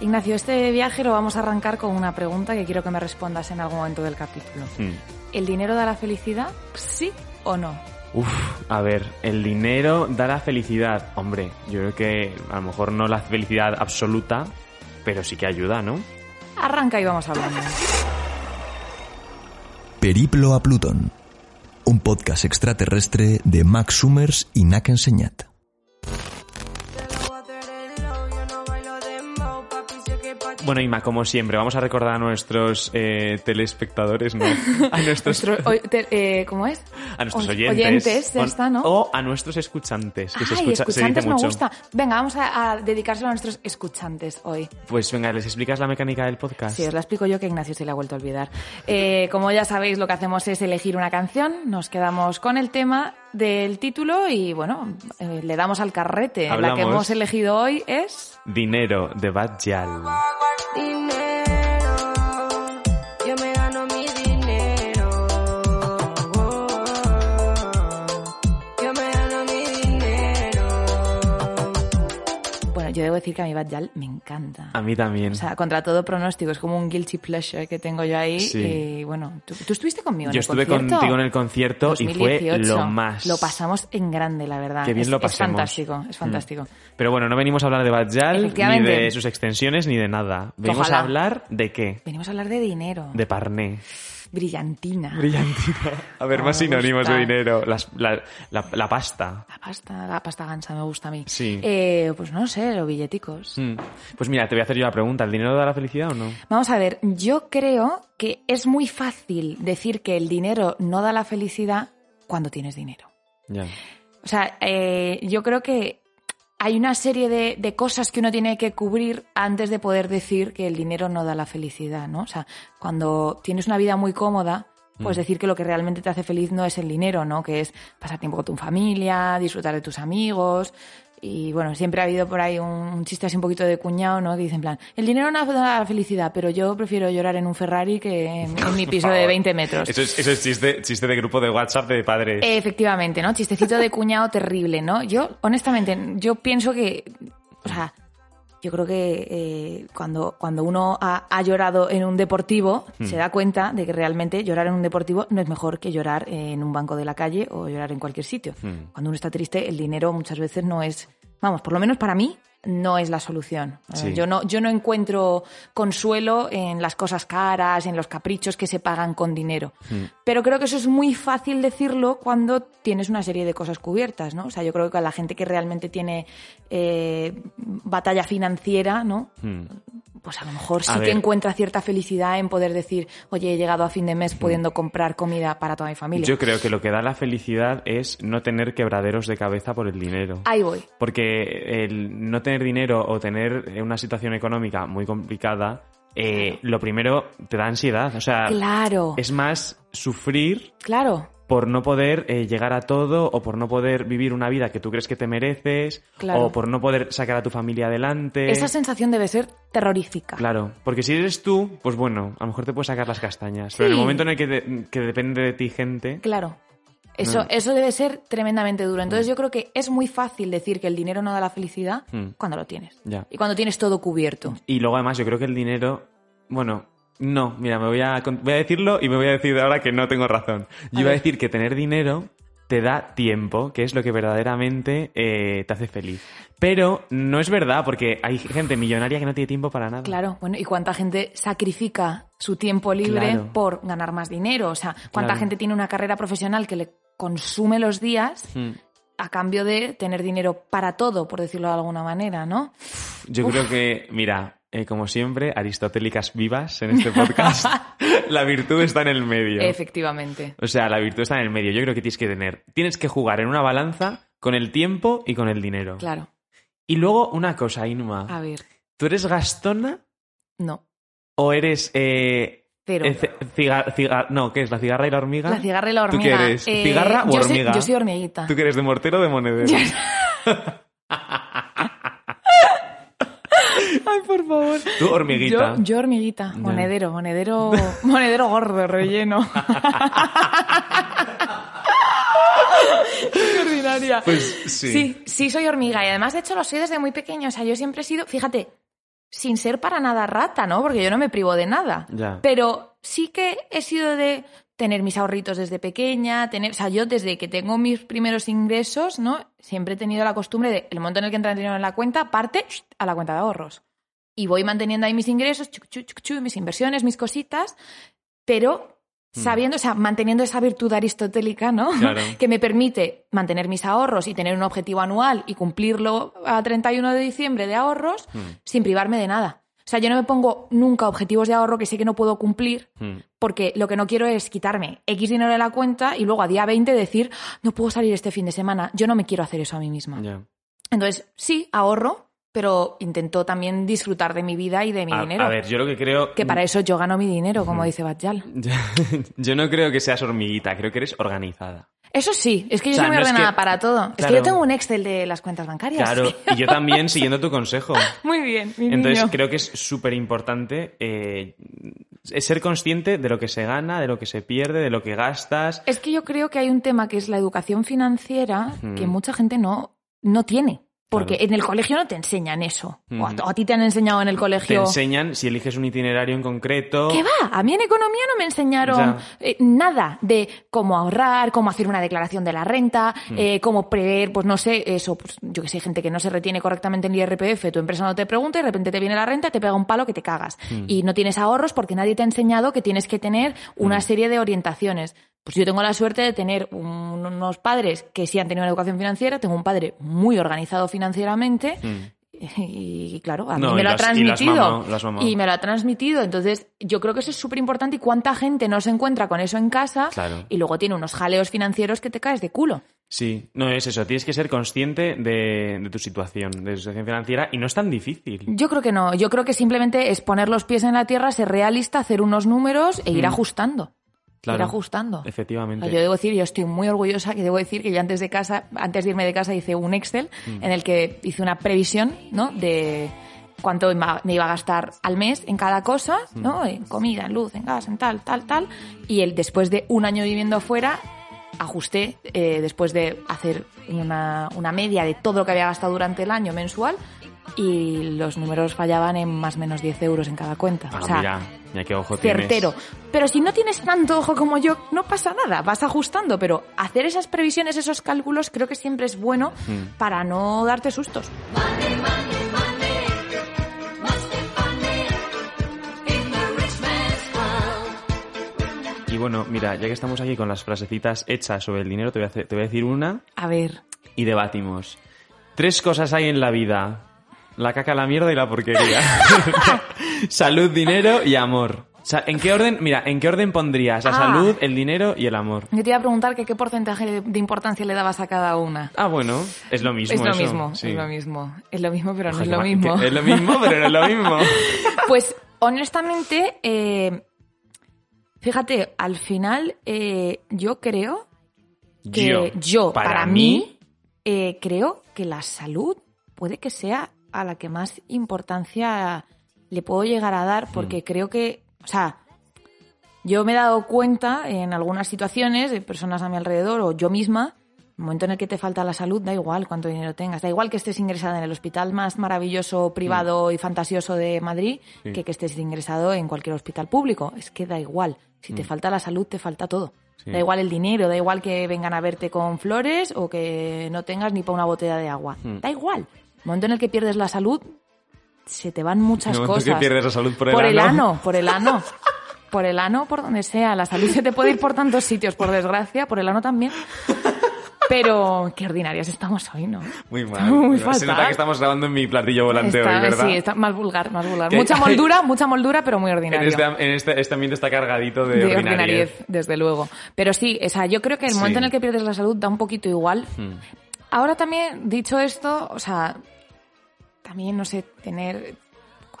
Ignacio, este viaje lo vamos a arrancar con una pregunta que quiero que me respondas en algún momento del capítulo. Hmm. ¿El dinero da la felicidad? ¿Sí o no? Uf, a ver, el dinero da la felicidad. Hombre, yo creo que a lo mejor no la felicidad absoluta, pero sí que ayuda, ¿no? Arranca y vamos hablando. Periplo a Plutón. Un podcast extraterrestre de Max Summers y Nak Enseñat. Bueno, Ima, como siempre, vamos a recordar a nuestros eh, telespectadores, ¿no? A nuestros, Nuestro- te- eh, ¿Cómo es? a nuestros Oy- oyentes. oyentes, ya o- está, ¿no? O a nuestros escuchantes, que Ay, se escuchantes me mucho. gusta. Venga, vamos a, a dedicárselo a nuestros escuchantes hoy. Pues venga, ¿les explicas la mecánica del podcast? Sí, os la explico yo que Ignacio se le ha vuelto a olvidar. Eh, como ya sabéis, lo que hacemos es elegir una canción, nos quedamos con el tema del título y bueno, eh, le damos al carrete. La que hemos elegido hoy es... Dinero de Bad Yal. Yo debo decir que a mi Bad Yal me encanta. A mí también. O sea, contra todo pronóstico, es como un guilty pleasure que tengo yo ahí. Sí. Y bueno, ¿tú, tú estuviste conmigo en Yo el estuve concierto? contigo en el concierto y fue 2018. lo más. Lo pasamos en grande, la verdad. Qué bien es, lo es pasemos. fantástico, es Mm. fantástico. Pero bueno, no venimos a hablar de Bad Yal, ni de sus extensiones, ni de nada. Venimos Ojalá. a hablar de qué? Venimos a hablar de dinero. De Parné. Brillantina. Brillantina. A ver, Ah, más sinónimos de dinero. Las- la, la- la pasta. La pasta, la pasta gansa me gusta a mí. Sí. Eh, pues no sé, los billeticos. Mm. Pues mira, te voy a hacer yo la pregunta. ¿El dinero da la felicidad o no? Vamos a ver, yo creo que es muy fácil decir que el dinero no da la felicidad cuando tienes dinero. Ya. O sea, eh, yo creo que hay una serie de, de cosas que uno tiene que cubrir antes de poder decir que el dinero no da la felicidad, ¿no? O sea, cuando tienes una vida muy cómoda, pues decir que lo que realmente te hace feliz no es el dinero, ¿no? Que es pasar tiempo con tu familia, disfrutar de tus amigos. Y bueno, siempre ha habido por ahí un, un chiste así un poquito de cuñado, ¿no? Que dice en plan, el dinero no da la felicidad, pero yo prefiero llorar en un Ferrari que en, en mi piso de 20 metros. Eso es, eso es chiste, chiste de grupo de WhatsApp de padres. Efectivamente, ¿no? Chistecito de cuñado terrible, ¿no? Yo, honestamente, yo pienso que, o sea, yo creo que eh, cuando, cuando uno ha, ha llorado en un deportivo, se da cuenta de que realmente llorar en un deportivo no es mejor que llorar en un banco de la calle o llorar en cualquier sitio. Cuando uno está triste, el dinero muchas veces no es, vamos, por lo menos para mí, no es la solución. Sí. Yo, no, yo no encuentro consuelo en las cosas caras, en los caprichos que se pagan con dinero. Pero creo que eso es muy fácil decirlo cuando tienes una serie de cosas cubiertas, ¿no? O sea, yo creo que a la gente que realmente tiene eh, batalla financiera, ¿no? Mm. Pues a lo mejor sí A que ver. encuentra cierta felicidad en poder decir, oye, he llegado a fin de mes pudiendo comprar comida para toda mi familia. Yo creo que lo que da la felicidad es no tener quebraderos de cabeza por el dinero. Ahí voy. Porque el no tener dinero o tener una situación económica muy complicada, eh, lo primero te da ansiedad. O sea, Claro, es más sufrir claro. Por no poder eh, llegar a todo o por no poder vivir una vida que tú crees que te mereces Claro. o por no poder sacar a tu familia adelante. Esa sensación debe ser terrorífica. Claro, porque si eres tú, pues bueno, a lo mejor te puedes sacar las castañas. Pero en el momento en el que, de- que depende de ti gente, Claro. Eso, No. eso debe ser tremendamente duro. Entonces yo creo que es muy fácil decir que el dinero no da la felicidad Mm. cuando lo tienes. ya. Y cuando tienes todo cubierto. Y luego además yo creo que el dinero, bueno, no, mira, me voy a, voy a decirlo y me voy a decir ahora que no tengo razón. Yo A iba a decir que tener dinero te da tiempo, que es lo que verdaderamente eh, te hace feliz. Pero no es verdad, porque hay gente millonaria que no tiene tiempo para nada. Claro, bueno, ¿y cuánta gente sacrifica su tiempo libre Claro. por ganar más dinero? O sea, ¿cuánta Claro. gente tiene una carrera profesional que le consume los días Mm. a cambio de tener dinero para todo, por decirlo de alguna manera, ¿no? Yo creo que, mira, eh, como siempre, aristotélicas vivas en este podcast, la virtud está en el medio. Efectivamente. O sea, la virtud está en el medio. Yo creo que tienes que tener, tienes que jugar en una balanza con el tiempo y con el dinero. Claro. Y luego una cosa, Inma. A ver. ¿Tú eres gastona No, ¿O eres... Eh, cero. eh, no, ¿qué es? ¿La cigarra y la hormiga? La cigarra y la ¿Tú hormiga. qué eres? Eh, ¿Cigarra o yo soy- hormiga? yo soy hormiguita. ¿Tú que eres de mortero o de monedero? Ay, por favor. Tú hormiguita. Yo, yo hormiguita, monedero, monedero, monedero gordo, relleno. Qué ordinaria. Pues sí. Sí, sí soy hormiga y además de hecho lo soy desde muy pequeño. O sea, yo siempre he sido, fíjate, sin ser para nada rata, ¿no? Porque yo no me privo de nada. Ya. Pero sí que he sido de tener mis ahorritos desde pequeña, tener, o sea, yo desde que tengo mis primeros ingresos, ¿no? Siempre he tenido la costumbre de, el momento en el que entra el dinero en la cuenta, parte a la cuenta de ahorros. Y voy manteniendo ahí mis ingresos, chuc, chuc, chuc, mis inversiones, mis cositas, pero sabiendo, o sea, manteniendo esa virtud aristotélica, ¿no? Claro. que me permite mantener mis ahorros y tener un objetivo anual y cumplirlo a 31 de diciembre de ahorros sin privarme de nada. O sea, yo no me pongo nunca objetivos de ahorro que sé que no puedo cumplir Mm. porque lo que no quiero es quitarme X dinero de la cuenta y luego a día 20 decir, no puedo salir este fin de semana. Yo no me quiero hacer eso a mí misma. Entonces, sí, ahorro, pero intento también disfrutar de mi vida y de mi A, dinero. a ver, yo lo que creo... Que para eso yo gano mi dinero, como dice Bajal. yo no creo que seas hormiguita, creo que eres organizada. Eso sí, es que yo O sea, soy muy no ordenada que- para todo. Es que yo tengo un Excel de las cuentas bancarias. Claro, y yo también siguiendo tu consejo. Muy bien, mi Entonces niño. creo que es súper importante eh, ser consciente de lo que se gana, de lo que se pierde, de lo que gastas. Es que yo creo que hay un tema que es la educación financiera que mucha gente no, no tiene. Porque Claro. en el colegio no te enseñan eso. O, a, ti te han enseñado en el Te colegio. enseñan si eliges un itinerario en concreto. ¿Qué va? A mí en economía no me enseñaron eh, nada de cómo ahorrar, cómo hacer una declaración de la renta, Mm. eh, cómo prever, pues no sé, eso, pues, yo que sé, gente que no se retiene correctamente en el IRPF, tu empresa no te pregunta y de repente te viene la renta, te pega un palo que te cagas. Mm. Y no tienes ahorros porque nadie te ha enseñado que tienes que tener una Mm. serie de orientaciones. Pues yo tengo la suerte de tener un- unos padres que sí han tenido una educación financiera, tengo un padre muy organizado financieramente y, claro, a mí Mm. No, me lo ha y transmitido. Y me lo ha transmitido. Entonces, yo creo que eso es súper importante y cuánta gente no se encuentra con eso en casa Claro. y luego tiene unos jaleos financieros que te caes de culo. Sí, no es eso. Tienes que ser consciente de, de tu situación, de tu situación financiera, y no es tan difícil. Yo creo que no. Yo creo que simplemente es poner los pies en la tierra, ser realista, hacer unos números e ir ajustando. Claro. Ir ajustando. Efectivamente. Yo debo decir, yo estoy muy orgullosa que debo decir que yo antes de casa, antes de irme de casa hice un Excel Mm. en el que hice una previsión, ¿no? De cuánto me iba a gastar al mes en cada cosa, Mm. ¿no? En comida, en luz, en gas, en tal, tal, tal. Y el, después de un año viviendo fuera, ajusté, eh, después de hacer una, una media de todo lo que había gastado durante el año mensual, y los números fallaban en más o menos 10 euros en cada cuenta. Ah, o sea, mira, mira qué ojo tienes. certero. Pero si no tienes tanto ojo como yo, no pasa nada, vas ajustando, pero hacer esas previsiones, esos cálculos, creo que siempre es bueno Hmm. para no darte sustos. Y bueno, mira, ya que estamos aquí con las frasecitas hechas sobre el dinero, te voy a, hacer- te voy a decir una A ver, y debatimos. Tres cosas hay en la vida. La caca, la mierda y la porquería. salud, dinero y amor. O sea, ¿en qué orden, mira, en qué orden pondrías la Ah. salud, el dinero y el amor? yo te iba a preguntar que qué porcentaje de, importancia le dabas a cada una. Ah, bueno, es lo mismo. es lo eso, mismo, sí. es lo mismo. Es lo mismo, pero no es lo mismo. Es lo mismo, pero no es lo mismo. Pues honestamente, eh, fíjate, al final eh, yo creo que yo, para, mí, eh, creo que la salud puede que sea a la que más importancia le puedo llegar a dar, porque creo que, o sea, yo me he dado cuenta en algunas situaciones de personas a mi alrededor o yo misma, el momento en el que te falta la salud, da igual cuánto dinero tengas, da igual que estés ingresada en el hospital más maravilloso, privado y fantasioso de Madrid, Sí. que que estés ingresado en cualquier hospital público. Es que da igual. Si te falta la salud, te falta todo. Sí. Da igual el dinero, da igual que vengan a verte con flores o que no tengas ni para una botella de agua. Mm. Da igual. El momento en el que pierdes la salud, se te van muchas El cosas. que pierdes la salud por el por el ano. ano, por el ano. Por el ano, por donde sea. La salud se te puede ir por tantos sitios, por desgracia, por el ano también. Pero qué ordinarias estamos hoy, ¿no? Muy mal. Muy. Se nota que estamos grabando en mi platillo volante Está- hoy, ¿verdad? Sí, está más vulgar, más vulgar. Mucha moldura, mucha moldura, pero muy En ordinario. este, en este, este ambiente está cargadito de, de ordinariez. ordinariez, desde luego. Pero sí, o sea, yo creo que el Sí. momento en el que pierdes la salud da un poquito igual. Hmm. Ahora también, dicho esto, o sea, también, no sé, tener...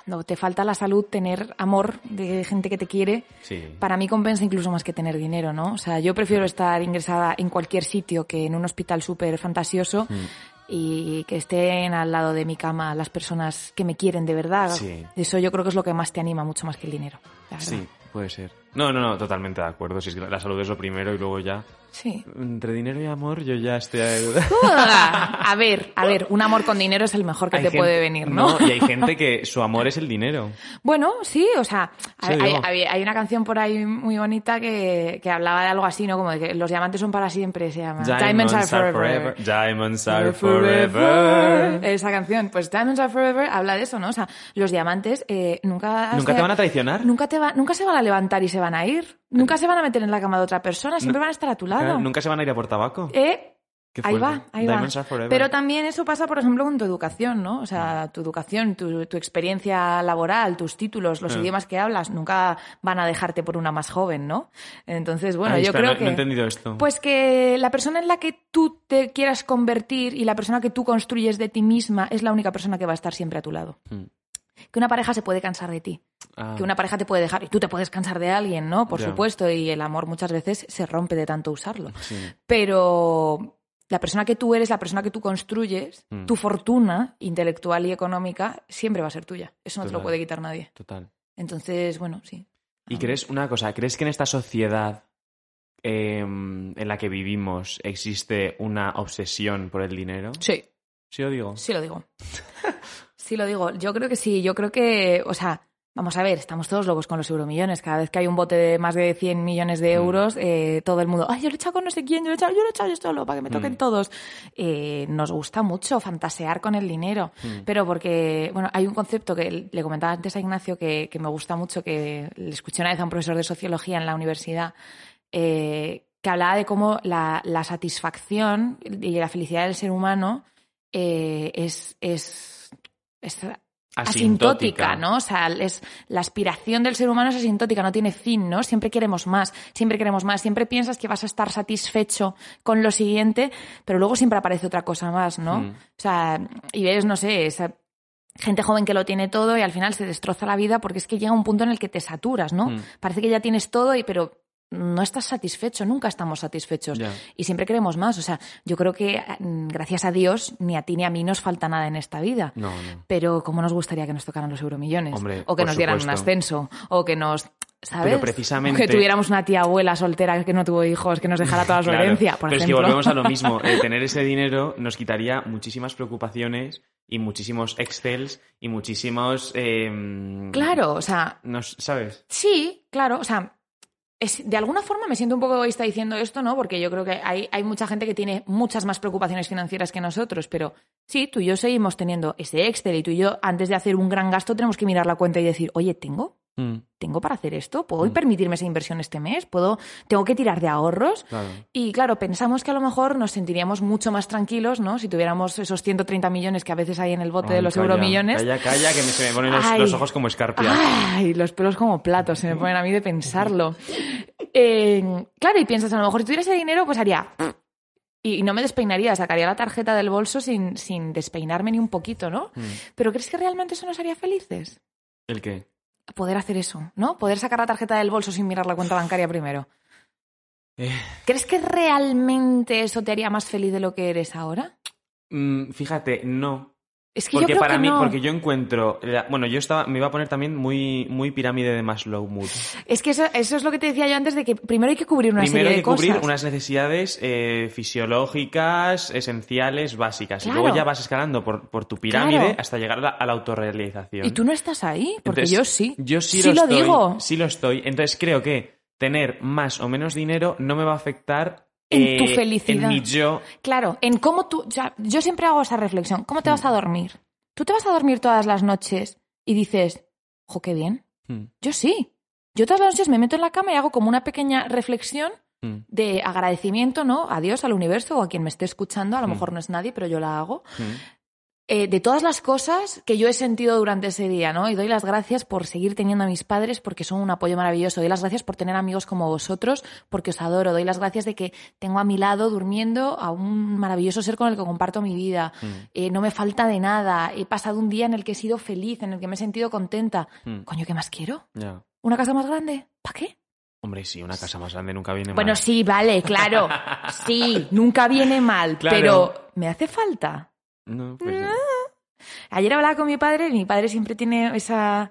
cuando te falta la salud, tener amor de gente que te quiere, Sí. para mí compensa incluso más que tener dinero, ¿no? O sea, yo prefiero estar ingresada en cualquier sitio que en un hospital súper fantasioso Mm. y que estén al lado de mi cama las personas que me quieren de verdad. Sí. Eso yo creo que es lo que más te anima mucho más que el dinero. la verdad. Sí, puede ser. No, no, no, totalmente de acuerdo. Si es que la salud es lo primero y luego ya. Sí. Entre dinero y amor, yo ya estoy. a ver, a ver, un amor con dinero es el mejor que Hay te gente- puede venir, ¿no? y hay gente que su amor es el dinero. Bueno, sí, o sea, Sí, hay, digo. hay- hay una canción por ahí muy bonita que, que hablaba de algo así, ¿no? Como de que los diamantes son para siempre, se llama. Diamonds are forever. Diamonds are forever. Esa canción, pues Diamonds Are Forever habla de eso, ¿no? O sea, los diamantes eh, nunca... ¿Nunca se- te van a traicionar? Nunca, te va, nunca se van a levantar y se van a ir. Nunca se van a meter en la cama de otra persona, siempre van a estar a tu lado. Claro, Nunca se van a ir a por tabaco. Eh, ahí va, ahí Diamonds va. Pero también eso pasa, por ejemplo, con tu educación, ¿no? O sea, tu educación, tu, tu experiencia laboral, tus títulos, los Ah. idiomas que hablas, nunca van a dejarte por una más joven, ¿no? Entonces, bueno, Ay, yo espera, creo no- que... no he entendido esto. Pues que la persona en la que tú te quieras convertir y la persona que tú construyes de ti misma es la única persona que va a estar siempre a tu lado. Mm. Que una pareja se puede cansar de ti. Ah. Que una pareja te puede dejar y tú te puedes cansar de alguien, ¿no? Por supuesto, y el amor muchas veces se rompe de tanto usarlo. Sí. Pero la persona que tú eres, la persona que tú construyes, Mm. tu fortuna intelectual y económica siempre va a ser tuya. Eso no te lo puede quitar nadie. Total. Entonces, bueno, sí. ¿Y crees una cosa? ¿Crees que en esta sociedad eh, en la que vivimos existe una obsesión por el dinero? Sí, ¿Sí lo digo? sí lo digo. sí lo digo. Yo creo que sí. Yo creo que, o sea, vamos a ver, estamos todos locos con los euromillones. Cada vez que hay un bote de más de 100 millones Mm. de euros, eh, todo el mundo, ay, yo lo he echado con no sé quién, yo lo he echado, yo lo he echado yo solo, para que me toquen Mm. todos. Eh, nos gusta mucho fantasear con el dinero. Mm. Pero porque, bueno, hay un concepto que le comentaba antes a Ignacio que, que me gusta mucho, que le escuché una vez a un profesor de sociología en la universidad, eh, que hablaba de cómo la, la satisfacción y la felicidad del ser humano eh, es, es, es asintótica, ¿no? O sea, es, la aspiración del ser humano es asintótica, no tiene fin, ¿no? Siempre queremos más, siempre queremos más, siempre piensas que vas a estar satisfecho con lo siguiente, pero luego siempre aparece otra cosa más, ¿no? Mm. O sea, y ves, no sé, esa gente joven que lo tiene todo y al final se destroza la vida porque es que llega un punto en el que te saturas, ¿no? Mm. Parece que ya tienes todo y pero no estás satisfecho, nunca estamos satisfechos Ya. y siempre queremos más. O sea, yo creo que mm, gracias a Dios ni a ti ni a mí nos falta nada en esta vida. No, no. Pero cómo nos gustaría que nos tocaran los euromillones Hombre, o que nos dieran un supuesto. ascenso o que nos ¿sabes? Pero precisamente- que tuviéramos una tía abuela soltera que no tuvo hijos, que nos dejara toda su Claro. herencia, por Pero ejemplo. es que volvemos a lo mismo. Eh, tener ese dinero nos quitaría muchísimas preocupaciones y muchísimos excels y muchísimos... eh, Claro, o sea, nos- ¿Sabes? Sí, claro, o sea, es- de alguna forma me siento un poco egoísta diciendo esto, ¿no? Porque yo creo que hay, hay mucha gente que tiene muchas más preocupaciones financieras que nosotros, pero sí, tú y yo seguimos teniendo ese Excel y tú y yo, antes de hacer un gran gasto, tenemos que mirar la cuenta y decir, oye, ¿tengo? Mm, ¿Tengo para hacer esto? ¿Puedo Mm. permitirme esa inversión este mes? ¿Puedo, ¿Tengo que tirar de ahorros? claro. Y claro, pensamos que a lo mejor nos sentiríamos mucho más tranquilos, ¿no? Si tuviéramos esos 130 millones que a veces hay en el bote de los calla, euromillones. Calla, calla, que me- se me ponen los, ojos como escarpias. Ay, los pelos como platos, se me ponen a mí de pensarlo. Eh, claro, y piensas, a lo mejor si tuviera ese dinero, pues haría... Y y no me despeinaría, sacaría la tarjeta del bolso sin, sin despeinarme ni un poquito, ¿no? Mm. Pero ¿crees que realmente eso nos haría felices? ¿El qué? Poder hacer eso, ¿no? Poder sacar la tarjeta del bolso sin mirar la cuenta bancaria primero. Eh, ¿Crees que realmente eso te haría más feliz de lo que eres ahora? mm, fíjate, no. Es que yo Porque creo para que mí, no. porque yo encuentro... bueno, yo estaba, me iba a poner también muy, muy pirámide de Maslow Mood. Es que eso, eso es lo que te decía yo antes de que primero hay que cubrir una Primero serie hay que cubrir unas necesidades eh, fisiológicas, esenciales, básicas. Y Claro. luego ya vas escalando por, por tu pirámide Claro. hasta llegar a la, a la autorrealización. Y tú no estás ahí, porque Entonces, yo sí. Yo sí, Sí lo, lo estoy, digo. Sí lo estoy. Entonces creo que tener más o menos dinero no me va a afectar En tu eh, felicidad. En mi yo. Claro, en cómo tú. o sea, yo siempre hago esa reflexión. ¿Cómo te vas Mm. a dormir? ¿Tú te vas a dormir todas las noches y dices, jo, qué bien? Mm, Yo sí. Yo todas las noches me meto en la cama y hago como una pequeña reflexión mm, de agradecimiento, ¿no? A Dios, al universo o a quien me esté escuchando. A lo Mm. mejor no es nadie, pero yo la hago. Mm. eh, de todas las cosas que yo he sentido durante ese día, ¿no? Y doy las gracias por seguir teniendo a mis padres porque son un apoyo maravilloso. Doy las gracias por tener amigos como vosotros porque os adoro. Doy las gracias de que tengo a mi lado durmiendo a un maravilloso ser con el que comparto mi vida. Eh, no me falta de nada. He pasado un día en el que he sido feliz, en el que me he sentido contenta. Mm. Coño, ¿qué más quiero? ¿Una casa más grande? ¿Para qué? Hombre, sí, una casa más grande nunca viene Bueno, mal. sí, vale, claro. Sí, nunca viene mal, Claro. pero ¿me hace falta? No, pues, Ayer hablaba con mi padre y mi padre siempre tiene esa,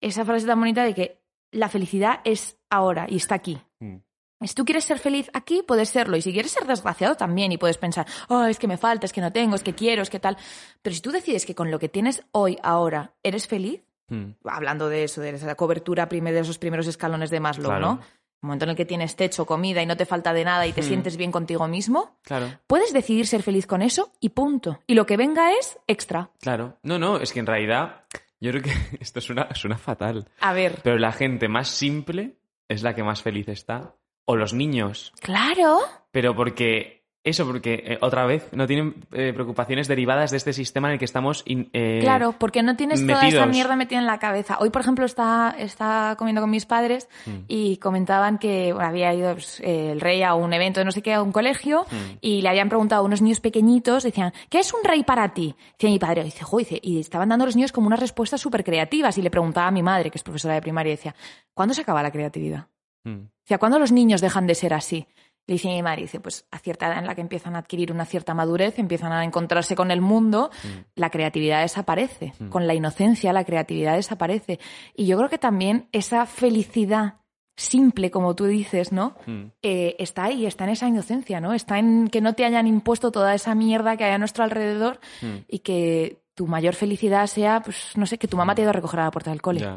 esa frase tan bonita de que la felicidad es ahora y está aquí. mm. Si tú quieres ser feliz aquí, puedes serlo. Y si quieres ser desgraciado también y puedes pensar, oh, es que me falta, es que no tengo, es que quiero, es que tal. Pero si tú decides que con lo que tienes hoy, ahora, eres feliz, Mm. hablando de eso, de esa cobertura prime- de esos primeros escalones de Maslow, Claro. ¿no? El momento en el que tienes techo, comida y no te falta de nada y te Hmm. sientes bien contigo mismo, Claro, puedes decidir ser feliz con eso y punto. Y lo que venga es extra. claro. No, no, es que en realidad yo creo que esto suena, suena fatal. A ver. Pero la gente más simple es la que más feliz está. O los niños. Claro. Pero porque... Eso, porque eh, otra vez no tienen eh, preocupaciones derivadas de este sistema en el que estamos... in- eh, Claro, porque no tienes toda esa mierda metida en la cabeza. Hoy, por ejemplo, está, está comiendo con mis padres Mm. y comentaban que bueno, había ido pues, el rey a un evento de no sé qué, a un colegio, Mm. y le habían preguntado a unos niños pequeñitos, decían, ¿qué es un rey para ti? Decía mi padre, dice, "Jo", dice, y estaban dando a los niños como unas respuestas súper creativas, y le preguntaba a mi madre, que es profesora de primaria, y decía, ¿cuándo se acaba la creatividad? Mm. Decía, ¿cuándo los niños dejan de ser así? Le dice mi madre, dice, pues a cierta edad en la que empiezan a adquirir una cierta madurez, empiezan a encontrarse con el mundo, la creatividad desaparece. Con la inocencia la creatividad desaparece. Y yo creo que también esa felicidad simple, como tú dices, ¿no? Mm. Eh, está ahí, está en esa inocencia, ¿no? Está en que no te hayan impuesto toda esa mierda que hay a nuestro alrededor Mm. y que tu mayor felicidad sea, pues, no sé, que tu mamá te ha ido a recoger a la puerta del cole.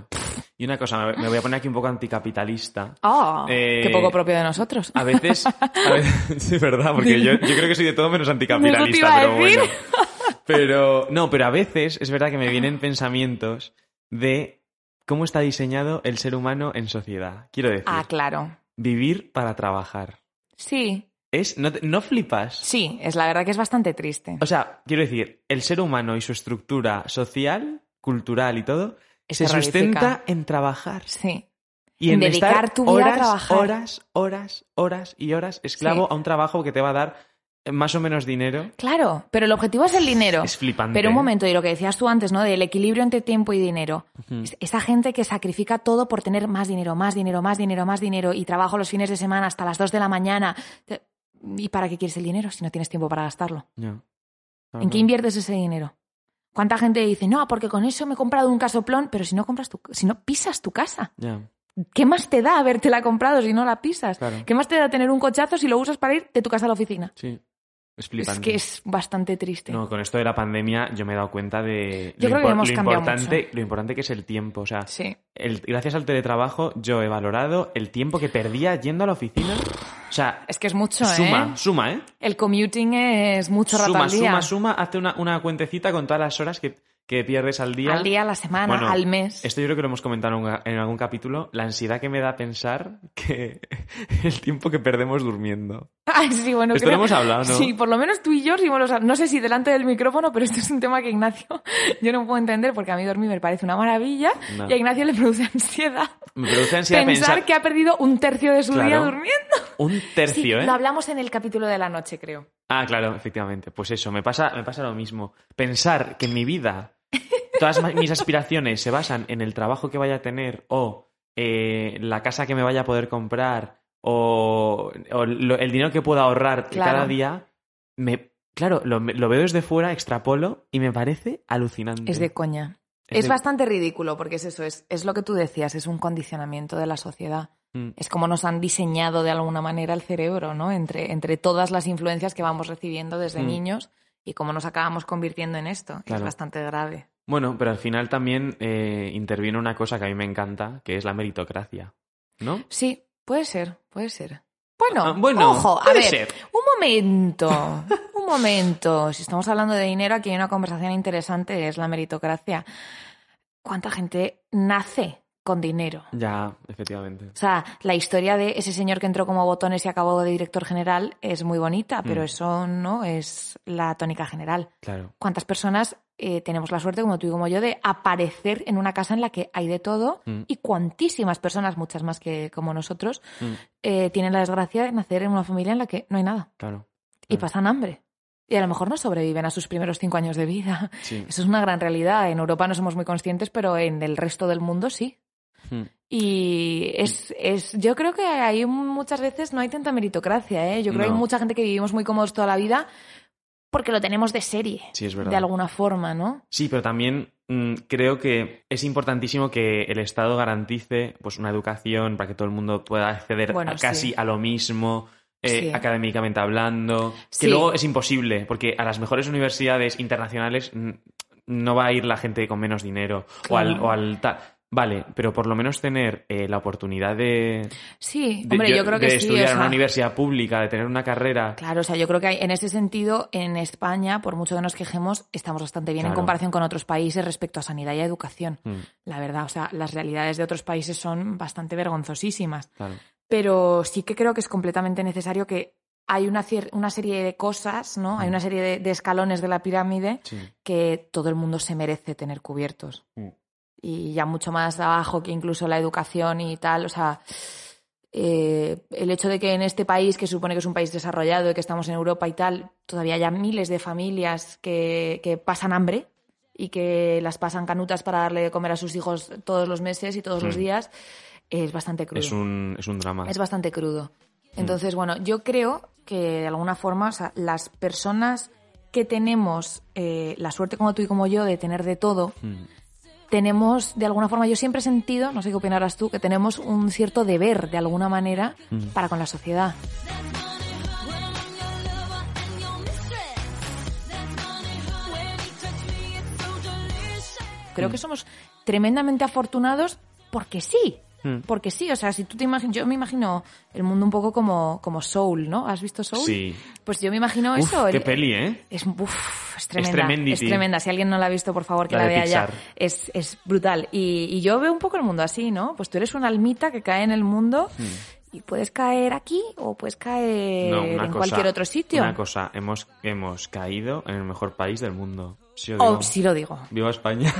Y una cosa, me voy a poner aquí un poco anticapitalista. ¡Ah! Eh, ¡Qué poco propio de nosotros! A veces, a veces sí, verdad, porque yo, yo creo que soy de todo menos anticapitalista, pero bueno. Pero, no, pero a veces es verdad que me vienen pensamientos de cómo está diseñado el ser humano en sociedad. Quiero decir, Ah, claro. vivir para trabajar. Sí, Es, no, no flipas. sí, es la verdad que es bastante triste. O sea, quiero decir, el ser humano y su estructura social, cultural y todo, Es se terrorífica. sustenta en trabajar. Sí. Y En en, dedicar estar tu vida a horas, trabajar. horas, horas, horas y horas esclavo Sí. a un trabajo que te va a dar eh, más o menos dinero. Claro, pero el objetivo es el dinero. Es flipante. Pero un momento, y lo que decías tú antes, ¿no? Del equilibrio entre tiempo y dinero. Es- Esa gente que sacrifica todo por tener más dinero, más dinero, más dinero, más dinero, y trabajo los fines de semana hasta las 2 de la mañana. ¿Y para qué quieres el dinero si no tienes tiempo para gastarlo? ¿En qué inviertes ese dinero? ¿Cuánta gente dice, no, porque con eso me he comprado un casoplón, pero si no compras tu, si no pisas tu casa? ¿Qué más te da habértela comprado si no la pisas? Claro. ¿Qué más te da tener un cochazo si lo usas para ir de tu casa a la oficina? Sí. Es que es bastante triste. No, con esto de la pandemia yo me he dado cuenta de Yo lo, creo que hemos lo cambiado importante, mucho. lo importante que es el tiempo. O sea, Sí. el- gracias al teletrabajo yo he valorado el tiempo que perdía yendo a la oficina. O sea, Es que es mucho, suma, ¿eh? suma, ¿eh? El commuting es mucho rato Suma, al día. suma, suma, hace una, una cuentecita con todas las horas que, que pierdes al día. Al día, a la semana, Bueno, al mes. Esto yo creo que lo hemos comentado en algún capítulo, la ansiedad que me da pensar que el tiempo que perdemos durmiendo. Ay, sí, bueno, Esto creo- lo hemos hablado, ¿no? Sí, por lo menos tú y yo, sí, bueno, o sea, no sé si delante del micrófono, pero este es un tema que Ignacio yo no puedo entender porque a mí dormir me parece una maravilla No. y a Ignacio le produce ansiedad Me produce ansiedad pensar, pensar, que ha perdido un tercio de su día durmiendo. un tercio, Sí, ¿eh? lo hablamos en el capítulo de la noche, creo. Ah, claro, efectivamente. Pues eso, me pasa, me pasa lo mismo. Pensar que en mi vida todas mis aspiraciones se basan en el trabajo que vaya a tener o eh, la casa que me vaya a poder comprar o, o lo- el dinero que pueda ahorrar Claro. cada día, me, claro, lo, lo veo desde fuera, extrapolo y me parece alucinante. Es de coña. Es Es, de- bastante ridículo porque es eso, es, es lo que tú decías, es un condicionamiento de la sociedad. Mm, Es como nos han diseñado de alguna manera el cerebro, ¿no? Entre, entre todas las influencias que vamos recibiendo desde Mm. niños y cómo nos acabamos convirtiendo en esto. Es bastante grave. Bueno, pero al final también eh, interviene una cosa que a mí me encanta, que es la meritocracia. ¿No? Sí, puede ser, puede ser. Bueno, Ah, bueno, ojo, a ver, ser. un momento, un momento. Si estamos hablando de dinero, aquí hay una conversación interesante, es la meritocracia. ¿Cuánta gente nace con dinero. Ya, efectivamente. O sea, la historia de ese señor que entró como botones y acabó de director general es muy bonita, pero Mm. eso no es la tónica general. Claro. ¿Cuántas personas eh, tenemos la suerte, como tú y como yo, de aparecer en una casa en la que hay de todo Mm. y cuantísimas personas, muchas más que como nosotros, Mm. eh, tienen la desgracia de nacer en una familia en la que no hay nada Claro. y Claro. pasan hambre? Y a lo mejor no sobreviven a sus primeros cinco años de vida. Sí. Eso es una gran realidad. En Europa no somos muy conscientes, pero en el resto del mundo sí. Mm. Y es, es, yo creo que hay muchas veces no hay tanta meritocracia, ¿eh? Yo creo que hay mucha gente que vivimos muy cómodos toda la vida porque lo tenemos de serie, Sí, es verdad. de alguna forma, ¿no? Sí, pero también mm, creo que es importantísimo que el Estado garantice pues una educación para que todo el mundo pueda acceder Bueno, a casi sí. a lo mismo. eh, Sí. académicamente hablando, que luego es imposible, porque a las mejores universidades internacionales no va a ir la gente con menos dinero o al, o al tal. Vale, pero por lo menos tener eh, la oportunidad de, Sí, de- hombre, yo, creo que de sí. estudiar o en una universidad pública, de tener una carrera. Claro, o sea, yo creo que hay- en ese sentido, en España, por mucho que nos quejemos, estamos bastante bien en comparación con otros países respecto a sanidad y a educación. Mm, La verdad, o sea, las realidades de otros países son bastante vergonzosísimas. claro. pero sí que creo que es completamente necesario que hay una, cier- una serie de cosas, ¿no? Hay una serie de, de escalones de la pirámide Sí. que todo el mundo se merece tener cubiertos. Mm. Y ya mucho más abajo que incluso la educación y tal, o sea, eh, el hecho de que en este país, que supone que es un país desarrollado y que estamos en Europa y tal, todavía haya miles de familias que, que pasan hambre y que las pasan canutas para darle de comer a sus hijos todos los meses y todos los Mm. días, es bastante crudo. Es un, es un drama. Es bastante crudo. Entonces, bueno, yo creo que de alguna forma, o sea, las personas que tenemos eh, la suerte como tú y como yo de tener de todo, Mm. Tenemos, de alguna forma, yo siempre he sentido, no sé qué opinarás tú, que tenemos un cierto deber, de alguna manera, Mm. para con la sociedad. Creo que somos tremendamente afortunados porque sí. Mm. Porque sí, o sea, si tú te imaginas, yo me imagino el mundo un poco como, como Soul, ¿no? ¿Has visto Soul? Sí. Pues yo me imagino Uf, eso. qué el- peli, ¿eh? es, uf, es tremenda. tremendity. Es tremenda. Si alguien no la ha visto, por favor, que La vea ya. Pixar. Es, es brutal. Y, y yo veo un poco el mundo así, ¿no? Pues tú eres una almita que cae en el mundo y puedes caer aquí o puedes caer Hmm. No, en cosa- cualquier otro sitio. Una cosa, hemos, hemos caído en el mejor país del mundo. Sí, lo O digo. sí lo digo. Viva España.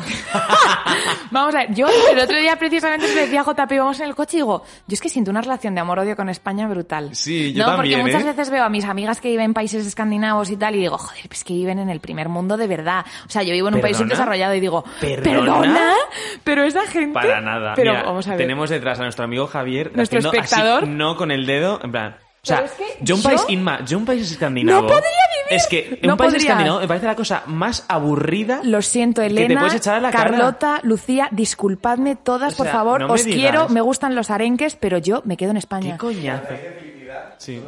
Vamos a ver, yo el otro día precisamente se decía a JP, íbamos en el coche y digo, yo es que siento una relación de amor-odio con España brutal. Sí, yo no, también, porque muchas ¿eh? veces veo a mis amigas que viven en países escandinavos y tal y digo, joder, pues que viven en el primer mundo de verdad. O sea, yo vivo en un país ¿Perdona? subdesarrollado y digo, ¿Perdona? ¿perdona? Pero esa gente... Para nada. Pero Mira, vamos a ver. tenemos detrás a nuestro amigo Javier Nuestro así, espectador. no con el dedo, en plan. O sea, es que yo un yo- país inma, yo un país escandinavo. No podría vivir. Es que en No un país escandinavo me parece la cosa más aburrida. Lo siento, Que te Elena, puedes echar a la cara. Carlota, Lucía, disculpadme todas, O por favor. no Os digas. quiero, me gustan los arenques, pero yo me quedo en ¿Qué España. coñazo? Sí.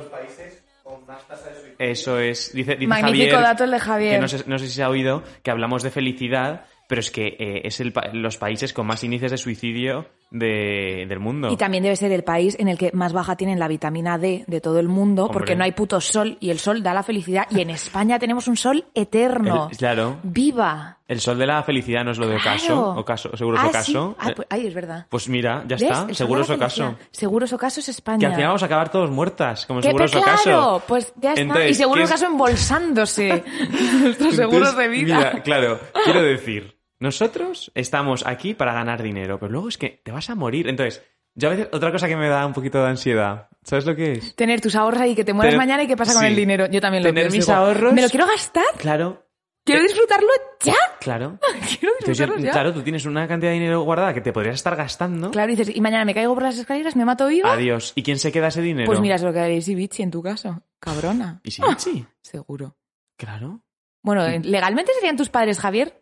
Eso es. Dice, dice Magnífico Javier, dato el de Javier. Que no sé, no sé si se ha oído que hablamos de felicidad, pero es que eh, es el, los países con más índices de suicidio de- del mundo. Y también debe ser el país en el que más baja tienen la vitamina D de todo el mundo, Hombre. porque no hay puto sol y el sol da la felicidad. Y en España tenemos un sol eterno. El- claro. ¡Viva! El sol de la felicidad no es lo de Ocaso. Claro. Ocaso seguro Ah, es Ocaso. sí. Ah, pues, ay, es verdad. Pues mira, ya ¿Ves? está. El Seguro es Ocaso. felicidad. Seguro es Ocaso es España. Que al final vamos a acabar todos muertas, como ¿Qué seguro es pe- Ocaso. claro, pues ya está. Entonces, y seguro ¿qué es es- Ocaso embolsándose nuestros seguros de vida. Mira, claro, quiero decir, nosotros estamos aquí para ganar dinero, pero luego es que te vas a morir. Entonces, yo a veces, otra cosa que me da un poquito de ansiedad, ¿sabes lo que es? Tener tus ahorros ahí, que te mueras Tener- mañana y qué pasa con sí. el dinero. Yo también lo Tener mis ahorros- ¿Me lo quiero gastar? Claro, ¿Quiero disfrutarlo ya? claro. Quiero yo- disfrutarlo ya. claro, tú tienes una cantidad de dinero guardada que te podrías estar gastando. Claro, y dices, y mañana me caigo por las escaleras, me mato viva. Adiós. ¿Y quién se queda ese dinero? Pues mira, es lo que haréis y Bichi en tu caso. Cabrona. ¿Y si sí? Seguro. Claro. Bueno, legalmente serían tus padres, Javier.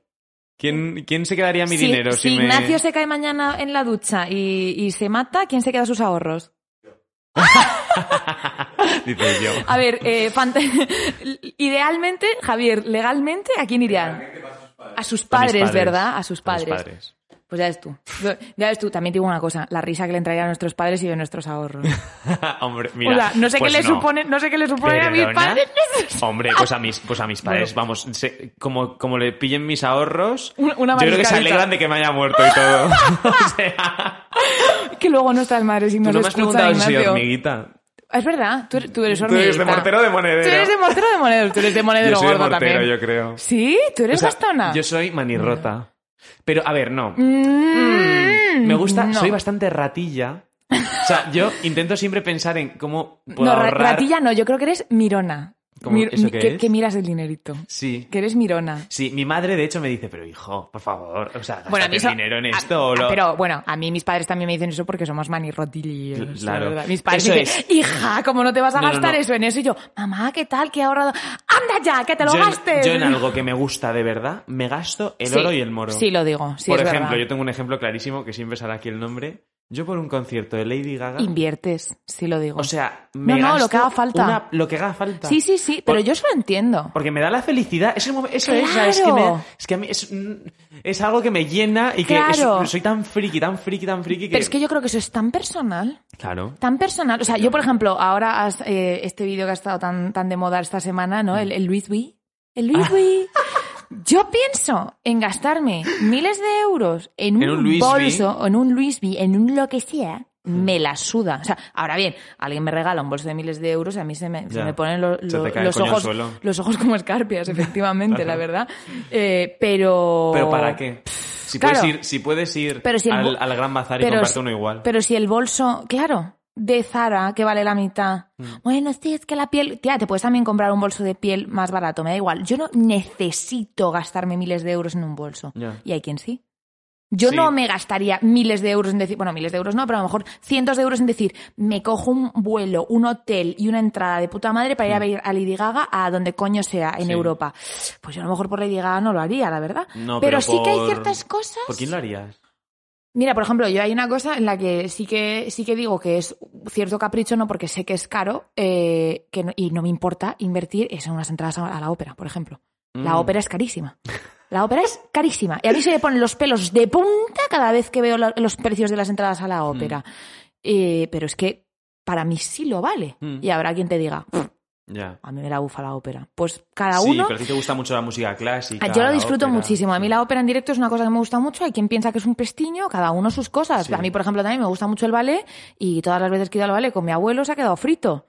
¿Quién, ¿Quién se quedaría mi Si- dinero si, si, me... Ignacio se cae mañana en la ducha y, y se mata, ¿quién se queda sus ahorros? Dice yo. A ver, eh, fant- idealmente, Javier, legalmente, ¿a quién irían? A sus A mis padres, ¿verdad? A sus A mis padres. Pues ya ves tú. Ya ves tú, también te digo una cosa, la risa que le entraría a nuestros padres y de nuestros ahorros. Hombre, mira. o sea, no sé pues qué le no. supone, no sé qué le supone a mis padres. Hombre, pues a mis, pues a mis padres, Bueno. vamos, se- como, como le pillen mis ahorros, Una- una yo creo que se alegran de que me haya muerto y todo. o sea, que luego nuestras madres y Tú nos no me has preguntado si hormiguita. Es verdad, tú, tú eres Tú hormiguita. eres de mortero de monedero. Tú eres de mortero de monedero. Tú eres de monedero Yo soy de gordo mortero, también. yo creo. ¿Sí? ¿Tú eres O sea, gastona? Yo soy manirrota. Pero, a ver, no. Mm, Me gusta, no. soy bastante ratilla. O sea, yo intento siempre pensar en cómo puedo No, ra- ahorrar. ratilla no, yo creo que eres mirona. ¿Cómo? ¿Eso qué que, es? que miras el dinerito. Sí. Que eres mirona. Sí, mi madre de hecho me dice, pero hijo, por favor, o sea, Bueno, eso- dinero en a- esto a- o lo... Pero bueno, a mí mis padres también me dicen eso porque somos manirrotillos. Claro. Mis padres Eso dicen, hija, ¿cómo no te vas a No, no, gastar no. eso en eso? Y yo, mamá, ¿qué tal? ¿Qué he ahorrado? ¡Anda ya, que te lo yo, en- gastes! yo en algo que me gusta de verdad, me gasto el Sí, oro y el moro. Sí, lo digo. Sí, por es ejemplo, verdad. yo tengo un ejemplo clarísimo que siempre sale aquí el nombre. Yo por un concierto de Lady Gaga, Inviertes, sí lo digo. o sea, me No, no, lo que haga falta. una- lo que haga falta. sí, sí, sí, pero Por- yo eso lo entiendo. Porque me da la felicidad. Es el momen- eso es, o sea, es que, me, es que a mí es, mm, es algo que me llena y que es- soy tan friki, tan friki, tan friki que... Pero es que yo creo que eso es tan personal. Claro. Tan personal. O sea, yo, por ejemplo, ahora has, eh, este vídeo que ha estado tan, tan de moda esta semana, ¿no? El, el Louis V. El Louis Ah. V. Yo pienso en gastarme miles de euros en un, En un Louis bolso, o en un Louis V, en un lo que sea, me la suda. O sea, ahora bien, alguien me regala un bolso de miles de euros y a mí se me, se me ponen lo- lo- los, ojos, los ojos como escarpias, efectivamente, la verdad. Eh, pero... ¿Pero para qué? Si, Claro. puedes ir, si puedes ir Pero si al, al Gran Bazar y comprarte uno igual. Pero si el bolso, claro, de Zara, que vale la mitad. Mm. Bueno, sí, es que la piel. Tía, te puedes también comprar un bolso de piel más barato, me da igual. Yo no necesito gastarme miles de euros en un bolso. Y hay quien sí. Yo Sí. no me gastaría miles de euros en decir, bueno, miles de euros no, pero a lo mejor cientos de euros en decir, me cojo un vuelo, un hotel y una entrada de puta madre para ir a ver a Lady Gaga a donde coño sea en Sí. Europa. Pues yo a lo mejor por Lady Gaga no lo haría, la verdad. No, pero pero sí que hay ciertas cosas. ¿Por quién lo harías? Mira, por ejemplo, yo hay una cosa en la que sí que sí que digo que es cierto capricho, no porque sé que es caro eh, que no- y no me importa invertir es en unas entradas a la ópera, por ejemplo. La Mm. ópera es carísima. La ópera es carísima. Y a mí se me ponen los pelos de punta cada vez que veo la- los precios de las entradas a la ópera. Eh, pero es que para mí sí lo vale. Mm. Y habrá quien te diga, "Pff, Ya. a mí me la bufa la ópera. Pues cada sí, uno pero a ti te gusta mucho la música clásica. Ah, Yo lo disfruto ópera. muchísimo. A mí la ópera en directo es una cosa que me gusta mucho. Hay quien piensa que es un pestiño, cada uno sus cosas. Sí. A mí, por ejemplo, también me gusta mucho el ballet y todas las veces que he ido al ballet con mi abuelo se ha quedado frito.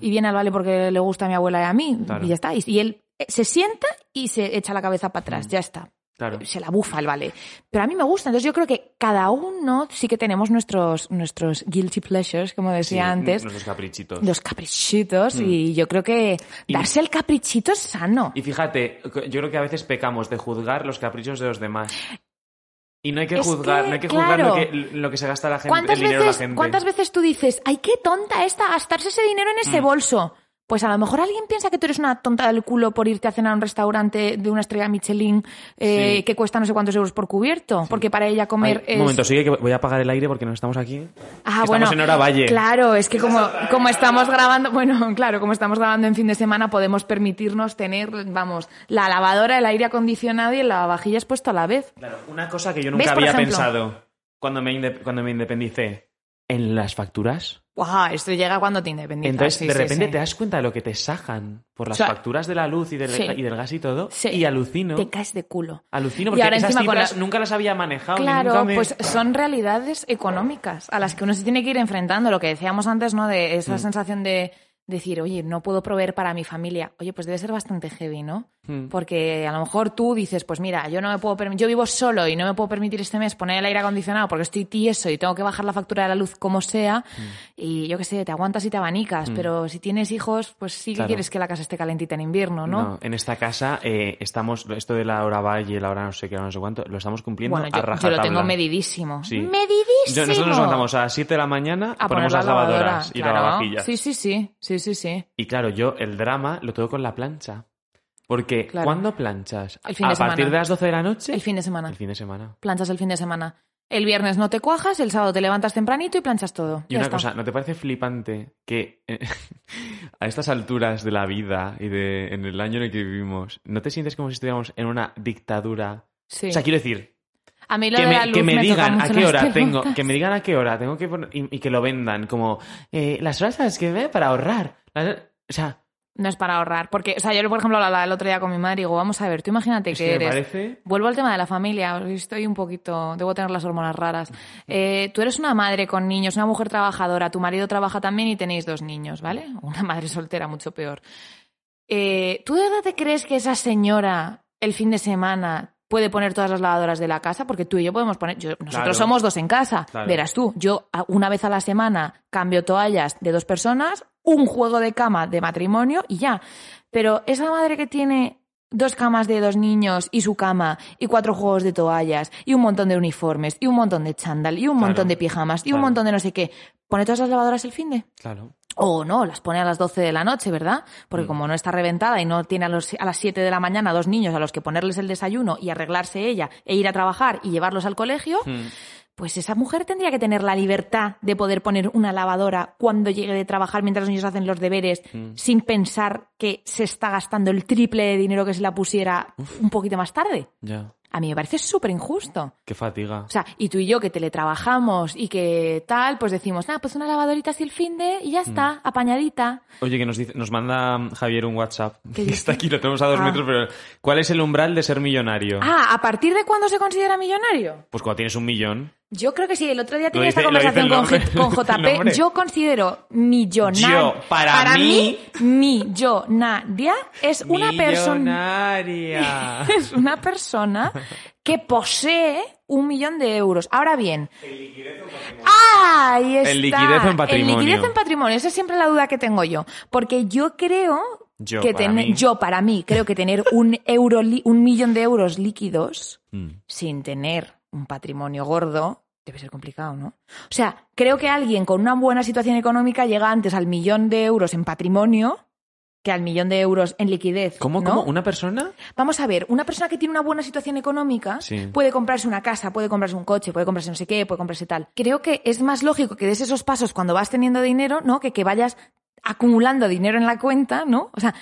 Y viene al ballet porque le gusta a mi abuela y a mí Claro. y ya está. Y, y él eh, se sienta y se echa la cabeza para Mm. atrás, ya está. Claro. Se la bufa el ballet. Pero a mí me gusta. Entonces yo creo que cada uno sí que tenemos nuestros, nuestros guilty pleasures, como decía Sí, antes. Nuestros caprichitos. Los caprichitos y yo creo que Y- darse el caprichito es sano. Y fíjate, yo creo que a veces pecamos de juzgar los caprichos de los demás. Y no hay que Es juzgar, que, no hay que juzgar claro. lo, que, lo que se gasta la gente, el ¿Cuántas dinero de la gente. ¿Cuántas veces tú dices, ay, qué tonta esta, gastarse ese dinero en Mm. ese bolso? Pues a lo mejor alguien piensa que tú eres una tonta del culo por irte a cenar a un restaurante de una estrella Michelin eh, Sí. que cuesta no sé cuántos euros por cubierto, porque para ella comer Ay, es... Un momento, sigue que voy a apagar el aire porque no estamos aquí. Ah, Que bueno, Estamos en hora valle. Claro, es que como, como estamos grabando, bueno, claro, como estamos grabando en fin de semana, podemos permitirnos tener, vamos, la lavadora, el aire acondicionado y el lavavajillas puesto a la vez. Claro, una cosa que yo ¿Ves, nunca había ejemplo? pensado cuando me, cuando me independicé. En las facturas. Guau, esto llega cuando te independizas. Entonces, sí, de repente sí. te das cuenta de lo que te sajan por las O sea, facturas de la luz y del, sí. y del gas y todo. Sí. Y alucino. Te caes de culo. Alucino porque esas cifras la- nunca las había manejado. Claro, nunca me- pues son realidades económicas a las que uno se tiene que ir enfrentando. Lo que decíamos antes, ¿no? De esa Mm. sensación de decir, oye, no puedo proveer para mi familia. Oye, pues debe ser bastante heavy, ¿no? Mm. Porque a lo mejor tú dices, pues mira, yo no me puedo yo vivo solo y no me puedo permitir este mes poner el aire acondicionado porque estoy tieso y tengo que bajar la factura de la luz como sea. Mm. Y yo qué sé, te aguantas y te abanicas. Pero si tienes hijos, pues sí que Claro. quieres que la casa esté calentita en invierno, ¿no? No, en esta casa eh, estamos, esto de la hora valle, la hora no sé qué, no sé cuánto, lo estamos cumpliendo Bueno, a yo, yo rajatabla. lo tengo medidísimo. Sí. ¡Medidísimo! Yo- nosotros nos levantamos a las 7 de la mañana, a ponemos las la lavadora, lavadoras y claro. lavavajillas. Sí, sí, sí, sí, sí, sí. Y claro, yo el drama lo tengo con la plancha. Porque, Claro. ¿cuándo planchas? El fin de ¿A partir de las 12 de la noche? El fin de semana. El fin de semana. Planchas el fin de semana. El viernes no te cuajas, el sábado te levantas tempranito y planchas todo. Y Ya una está. cosa, ¿no te parece flipante que eh, a estas alturas de la vida y de en el año en el que vivimos, ¿no te sientes como si estuviéramos en una dictadura? Sí. O sea, quiero decir, a mí lo que de la me, luz que me digan a qué hora tengo, que me digan a qué hora tengo que poner, y, y que lo vendan como eh, las horas las que ve para ahorrar. Las- o sea, No es para ahorrar. Porque, o sea, yo, por ejemplo, hablaba el otro día con mi madre y digo, vamos a ver, tú imagínate Es que, que eres. parece- Vuelvo al tema de la familia, estoy un poquito. Debo tener las hormonas raras. Eh, tú eres una madre con niños, una mujer trabajadora, tu marido trabaja también y tenéis dos niños, ¿vale? Una madre soltera, mucho peor. Eh, ¿Tú de verdad te crees que esa señora el fin de semana puede poner todas las lavadoras de la casa? Porque tú y yo podemos poner. yo- nosotros Claro. somos dos en casa. Claro. Verás tú, yo una vez a la semana cambio toallas de dos personas, un juego de cama de matrimonio y ya. Pero esa madre que tiene dos camas de dos niños y su cama y cuatro juegos de toallas y un montón de uniformes y un montón de chándal y un Claro. montón de pijamas y un montón de no sé qué, ¿pone todas las lavadoras el fin de? Claro. O no, las pone a las 12 de la noche, ¿verdad? Porque Mm. como no está reventada y no tiene a, los- a las 7 de la mañana dos niños a los que ponerles el desayuno y arreglarse ella e ir a trabajar y llevarlos al colegio, Mm. pues esa mujer tendría que tener la libertad de poder poner una lavadora cuando llegue de trabajar mientras los niños hacen los deberes Mm. sin pensar que se está gastando el triple de dinero que si la pusiera un poquito más tarde. Ya. A mí me parece súper injusto. Qué fatiga. O sea, y tú y yo que teletrabajamos y que tal, pues decimos, nada, pues una lavadorita así el fin de y ya Mm. está, apañadita. Oye, que nos, dice, nos manda Javier un WhatsApp. ¿Qué que? Está aquí, lo tenemos a dos Ah. metros, pero ¿cuál es el umbral de ser millonario? Ah, ¿a partir de cuándo se considera millonario? Pues cuando tienes un millón. Yo creo que sí, el otro día tenía dice- esta conversación con, JP. Yo considero millonario. Yo, para mí- millonaria es una persona Millonaria. es una persona que posee un millón de euros. Ahora bien. ¡Ahí está! En liquidez o en patrimonio. En liquidez o en patrimonio. Esa es siempre la duda que tengo yo. Porque yo creo Yo, que para mí. yo para mí creo que tener un euro, li- un millón de euros líquidos Mm. sin tener un patrimonio gordo debe ser complicado, ¿no? O sea, creo que alguien con una buena situación económica llega antes al millón de euros en patrimonio que al millón de euros en liquidez. ¿Cómo, ¿no? cómo? ¿Una persona? Vamos a ver, una persona que tiene una buena situación económica Sí. puede comprarse una casa, puede comprarse un coche, puede comprarse no sé qué, puede comprarse tal. Creo que es más lógico que des esos pasos cuando vas teniendo dinero, ¿no? Que que vayas acumulando dinero en la cuenta, ¿no? O sea,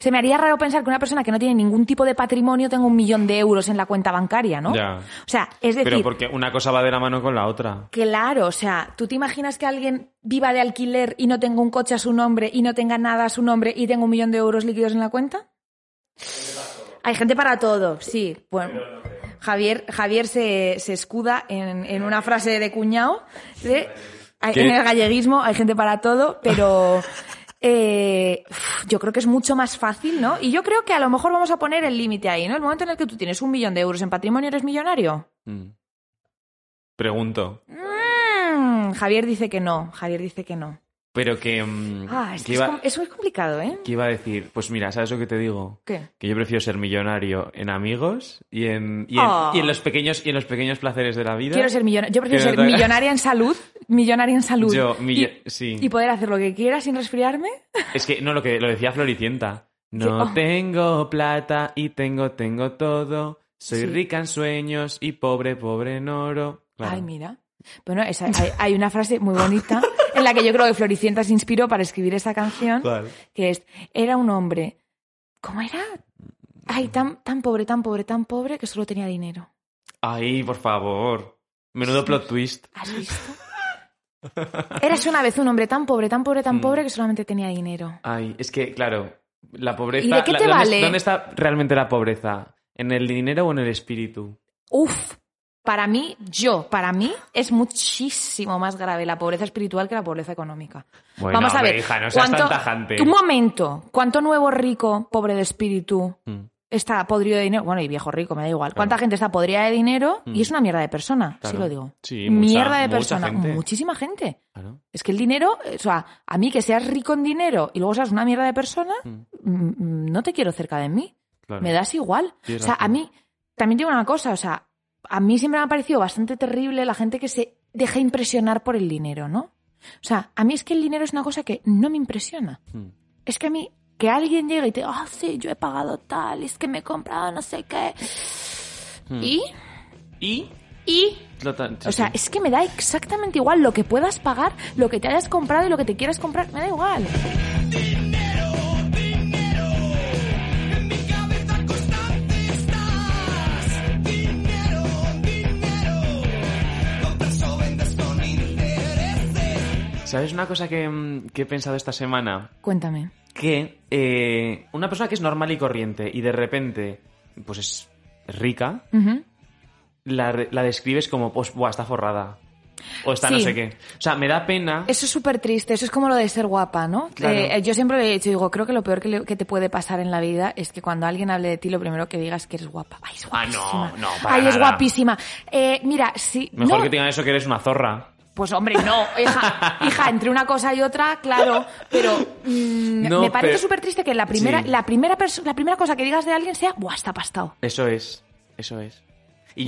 se me haría raro pensar que una persona que no tiene ningún tipo de patrimonio tenga un millón de euros en la cuenta bancaria, ¿no? Ya. O sea, es decir, Pero porque una cosa va de la mano con la otra. Claro, o sea, ¿tú te imaginas que alguien viva de alquiler y no tenga un coche a su nombre y no tenga nada a su nombre y tenga un millón de euros líquidos en la cuenta? Hay gente para todo, sí. Bueno, Javier, Javier se, se escuda en, en una frase de cuñado. de- hay- ¿Qué? en el galleguismo hay gente para todo, pero eh, yo creo que es mucho más fácil, ¿no? Y yo creo que a lo mejor vamos a poner el límite ahí, ¿no? El momento en el que tú tienes un millón de euros en patrimonio, ¿eres millonario? Mm. Pregunto. Mm, Javier dice que no, Javier dice que no. Pero que... mm, Ah, es, que es iba, com- es muy complicado, ¿eh? que iba a decir, pues mira, ¿sabes lo que te digo? ¿Qué? Que yo prefiero ser millonario en amigos y en, y en, Oh. y en los pequeños y en los pequeños placeres de la vida. Quiero ser millonaria. Yo prefiero ser millonaria en salud, millonaria en salud. Yo, millo- y, sí. y poder hacer lo que quiera sin resfriarme. Es que, no, lo que lo decía Floricienta. No Oh. tengo plata y tengo, tengo todo. Soy Sí. rica en sueños y pobre, pobre en oro. Claro. Ay, mira. Bueno, esa- hay, hay una frase muy bonita en la que yo creo que Floricienta se inspiró para escribir esta canción, ¿Cuál? que es, era un hombre, ¿cómo era? Ay, tan, tan pobre, tan pobre, tan pobre que solo tenía dinero. Ay, por favor. Menudo plot twist. ¿Has visto? Eras una vez un hombre tan pobre, tan pobre, tan Mm. pobre que solamente tenía dinero. Ay, es que, claro, la pobreza... ¿Y de qué la- te ¿dónde, vale? ¿Dónde está realmente la pobreza? ¿En el dinero o en el espíritu? Uf, para mí, yo, para mí, es muchísimo más grave la pobreza espiritual que la pobreza económica. Bueno, Vamos a ver. hija, no seas ¿cuánto- tan tajante. Un momento, ¿cuánto nuevo rico, pobre de espíritu, Mm, está podrido de dinero? Bueno, y viejo rico, me da igual. ¿Cuánta gente está podrida de dinero y Mm. es una mierda de persona? Sí Claro. lo digo. Sí, mucha- mierda de persona. gente. Muchísima gente. claro. Es que el dinero, o sea, a mí que seas rico en dinero y luego seas una mierda de persona, Mm, no te quiero cerca de mí. Me das igual. O sea, a mí, también digo una cosa, o sea, a mí siempre me ha parecido bastante terrible la gente que se deja impresionar por el dinero, ¿no? O sea, a mí es que el dinero es una cosa que no me impresiona. Mm. Es que a mí, que alguien llegue y te, ah, sí, yo he pagado tal, es que me he comprado no sé qué. Mm. ¿Y? ¿Y? ¿Y? O sea, es que me da exactamente igual lo que puedas pagar, lo que te hayas comprado y lo que te quieras comprar, me da igual. ¿Sabes una cosa que, mm, que he pensado esta semana? Cuéntame. que eh, una persona que es normal y corriente y de repente pues es rica, la, la describes como, pues, buah, está forrada. O está no sé qué. O sea, me da pena. Eso es súper triste, eso es como lo de ser guapa, ¿no? Claro. Eh, yo siempre le he dicho, digo, creo que lo peor que, le- que te puede pasar en la vida es que cuando alguien hable de ti, lo primero que digas es que eres guapa. Ay, es Ah, no, guapísima. no, para Ay, es guapísima. Eh, mira, sí. Mejor no, que te digan eso que eres una zorra. Pues hombre, no, hija, hija, entre una cosa y otra, claro, pero mm, No, me parece pero- súper triste que la primera, Sí. la primera la primera cosa que digas de alguien sea, ¡buah, está pastado! Eso es. Eso es.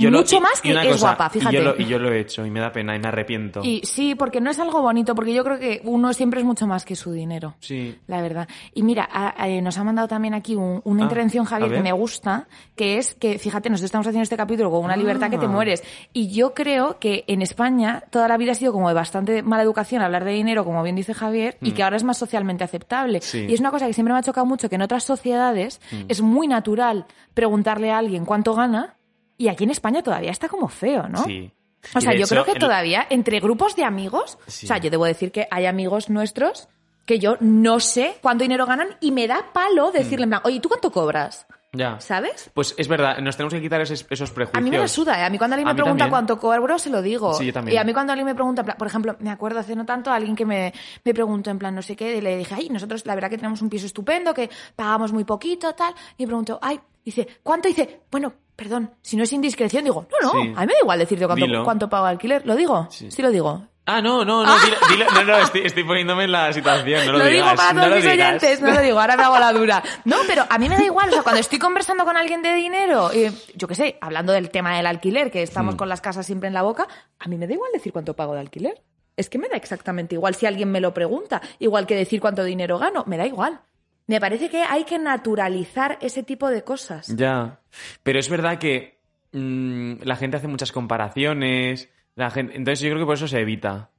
Mucho y- más y que una es cosa, guapa, y yo fíjate. lo- Y yo, lo, he hecho y me da pena y me arrepiento. Y sí, porque no es algo bonito, porque yo creo que uno siempre es mucho más que su dinero. Sí. La verdad. Y mira, a- a- nos ha mandado también aquí un- una Ah, intervención, Javier, que me gusta, que es que, fíjate, nosotros estamos haciendo este capítulo con una libertad que te Ah. mueres. Y yo creo que en España toda la vida ha sido como de bastante mala educación hablar de dinero, como bien dice Javier, y que ahora es más socialmente aceptable. Mm. Sí. Mm. Y es una cosa que siempre me ha chocado mucho, que en otras sociedades es muy natural preguntarle a alguien cuánto gana, y aquí en España todavía está como feo, ¿no? Sí. O sea, yo hecho, creo que todavía entre grupos de amigos, Sí. o sea, yo debo decir que hay amigos nuestros que yo no sé cuánto dinero ganan y me da palo decirle, en plan, oye, ¿tú cuánto cobras? Ya. ¿Sabes? Pues es verdad, nos tenemos que quitar esos, esos prejuicios. A mí me la suda, ¿eh? A mí cuando alguien A me pregunta también. cuánto cobro, se lo digo. Sí, yo también. Y a mí cuando alguien me pregunta, por ejemplo, me acuerdo hace no tanto, alguien que me, me preguntó en plan no sé qué, y le dije, ay, nosotros la verdad que tenemos un piso estupendo, que pagamos muy poquito, tal. Y me preguntó, ay, dice, ¿cuánto? Dice, bueno, perdón, si no es indiscreción, digo, no, no, Sí. a mí me da igual decirte cuánto, cuánto pago de alquiler. ¿Lo digo? Sí. sí lo digo. Ah, no, no, no, dilo- dilo- no, no, estoy, estoy poniéndome en la situación, no lo, Lo digas. digo para no todos lo mis oyentes, no lo digo, ahora me hago la dura. No, pero a mí me da igual, o sea, cuando estoy conversando con alguien de dinero, eh, yo qué sé, hablando del tema del alquiler, que estamos con las casas siempre en la boca, a mí me da igual decir cuánto pago de alquiler. Es que me da exactamente igual si alguien me lo pregunta, igual que decir cuánto dinero gano, me da igual. Me parece que hay que naturalizar ese tipo de cosas. Ya. Pero es verdad que mm, la gente hace muchas comparaciones. La gente... Entonces yo creo que por eso se evita.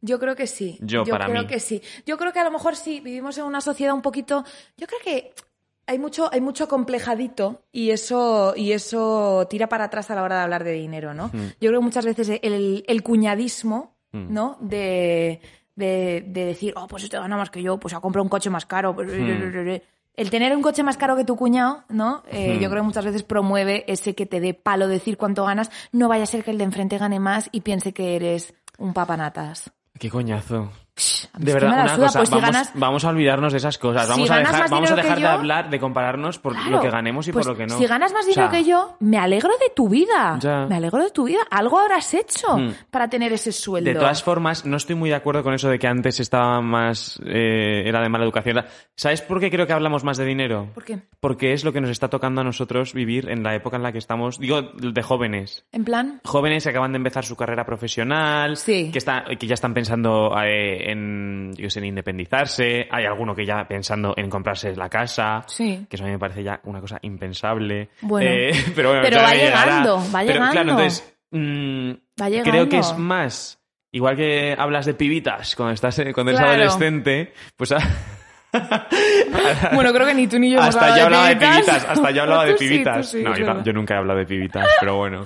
Yo creo que sí. Yo, para creo mí. que sí. Yo creo que a lo mejor sí vivimos en una sociedad un poquito. Yo creo que hay mucho, hay mucho complejadito y eso, y eso tira para atrás a la hora de hablar de dinero, ¿no? Yo creo que muchas veces el, el cuñadismo, Mm. ¿no? De, de, de decir, oh, pues este gana más que yo, pues ha comprado un coche más caro. pues, Hmm. El tener un coche más caro que tu cuñado, ¿no? Eh, Hmm. Yo creo que muchas veces promueve ese que te dé palo decir cuánto ganas. No vaya a ser que el de enfrente gane más y piense que eres un papanatas. Qué coñazo. De verdad, una suda, cosa, pues si vamos, ganas- vamos a olvidarnos de esas cosas. Si Vamos a dejar, vamos a dejar de hablar, de compararnos por Claro, lo que ganemos y pues por lo que no. Si ganas más O sea, dinero que yo, me alegro de tu vida. Ya. Me alegro de tu vida. Algo habrás hecho Hmm. para tener ese sueldo. De todas formas, no estoy muy de acuerdo con eso de que antes estaba más. eh, era de mala educación. ¿Sabes por qué creo que hablamos más de dinero? ¿Por qué? Porque es lo que nos está tocando a nosotros vivir en la época en la que estamos. Digo, de jóvenes. En plan, Jóvenes que acaban de empezar su carrera profesional, Sí. que, está, que ya están pensando eh, en, yo sé, en independizarse. Hay alguno que ya pensando en comprarse la casa, Sí. que eso a mí me parece ya una cosa impensable. Bueno. Eh, pero bueno, Pero ya va llegará. llegando, va Pero, llegando. claro, entonces, mm, Va creo llegando. que es más, igual que hablas de pibitas cuando estás eh, cuando eres Claro. adolescente, pues bueno, creo que ni tú ni yo hemos hasta yo hablaba de pibitas. pibitas, hasta yo hablaba de sí, pibitas. sí, no, yo nunca he hablado de pibitas, pero bueno.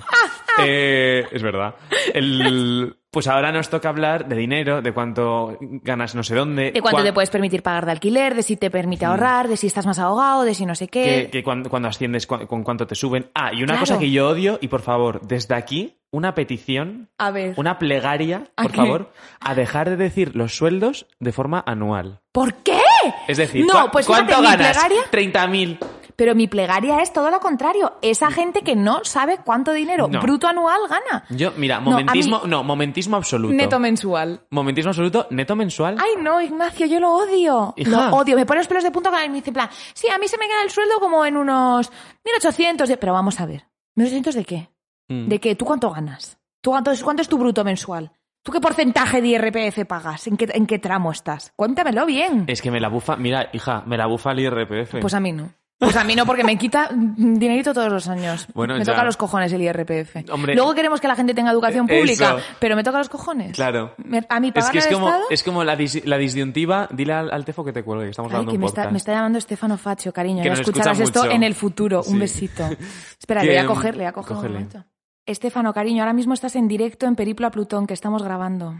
Eh, es verdad. El- pues ahora nos toca hablar de dinero, de cuánto ganas no sé dónde. De cuánto cuán- te puedes permitir pagar de alquiler, de si te permite ahorrar, de si estás más ahogado, de si no sé qué. que, que cuando, cuando asciendes, cu- con cuánto te suben. Ah, y una Claro. cosa que yo odio, y por favor, desde aquí, una petición, A ver. una plegaria, ¿A por favor, a dejar de decir los sueldos de forma anual. ¿Por qué? Es decir, no, ¿cu- pues ¿cuánto ganas? plegaria 30.000. Pero mi plegaria es todo lo contrario. Esa gente que no sabe cuánto dinero No. bruto anual gana. Yo, mira, No, momentismo, mí- no, momentismo absoluto. Neto mensual. Momentismo absoluto, neto mensual. Ay, no, Ignacio, yo lo odio. Hija. Lo odio. Me pone los pelos de punta cuando me dice, en plan, sí, a mí se me queda el sueldo como en unos 1800. de- Pero vamos a ver. ¿1800 de qué? Mm. ¿De qué? ¿Tú cuánto ganas? ¿Tú cuánto, es, cuánto es tu bruto mensual? ¿Tú qué porcentaje de IRPF pagas? ¿En qué, ¿En qué tramo estás? Cuéntamelo bien. Es que me la bufa, mira, hija, me la bufa el IRPF. Pues a mí no. Pues a mí no, porque me quita dinerito todos los años. Bueno, me ya. toca los cojones el IRPF. Hombre. Luego queremos que la gente tenga educación Eh, pública, eso. pero me toca los cojones. Claro. A mí Es pagarle que es al como, Estado... es como la, dis- la disyuntiva, dile al, al tefo que te cuelgue, que estamos Ay, hablando que un me está, podcast. me está llamando Estefano Facho, cariño. Que ya escucharás escucha esto en el futuro. Sí. Un besito. Espera, Que, le voy a coger, le voy a coger cógele. un momento. Estefano, cariño, ahora mismo estás en directo en Periplo a Plutón, que estamos grabando.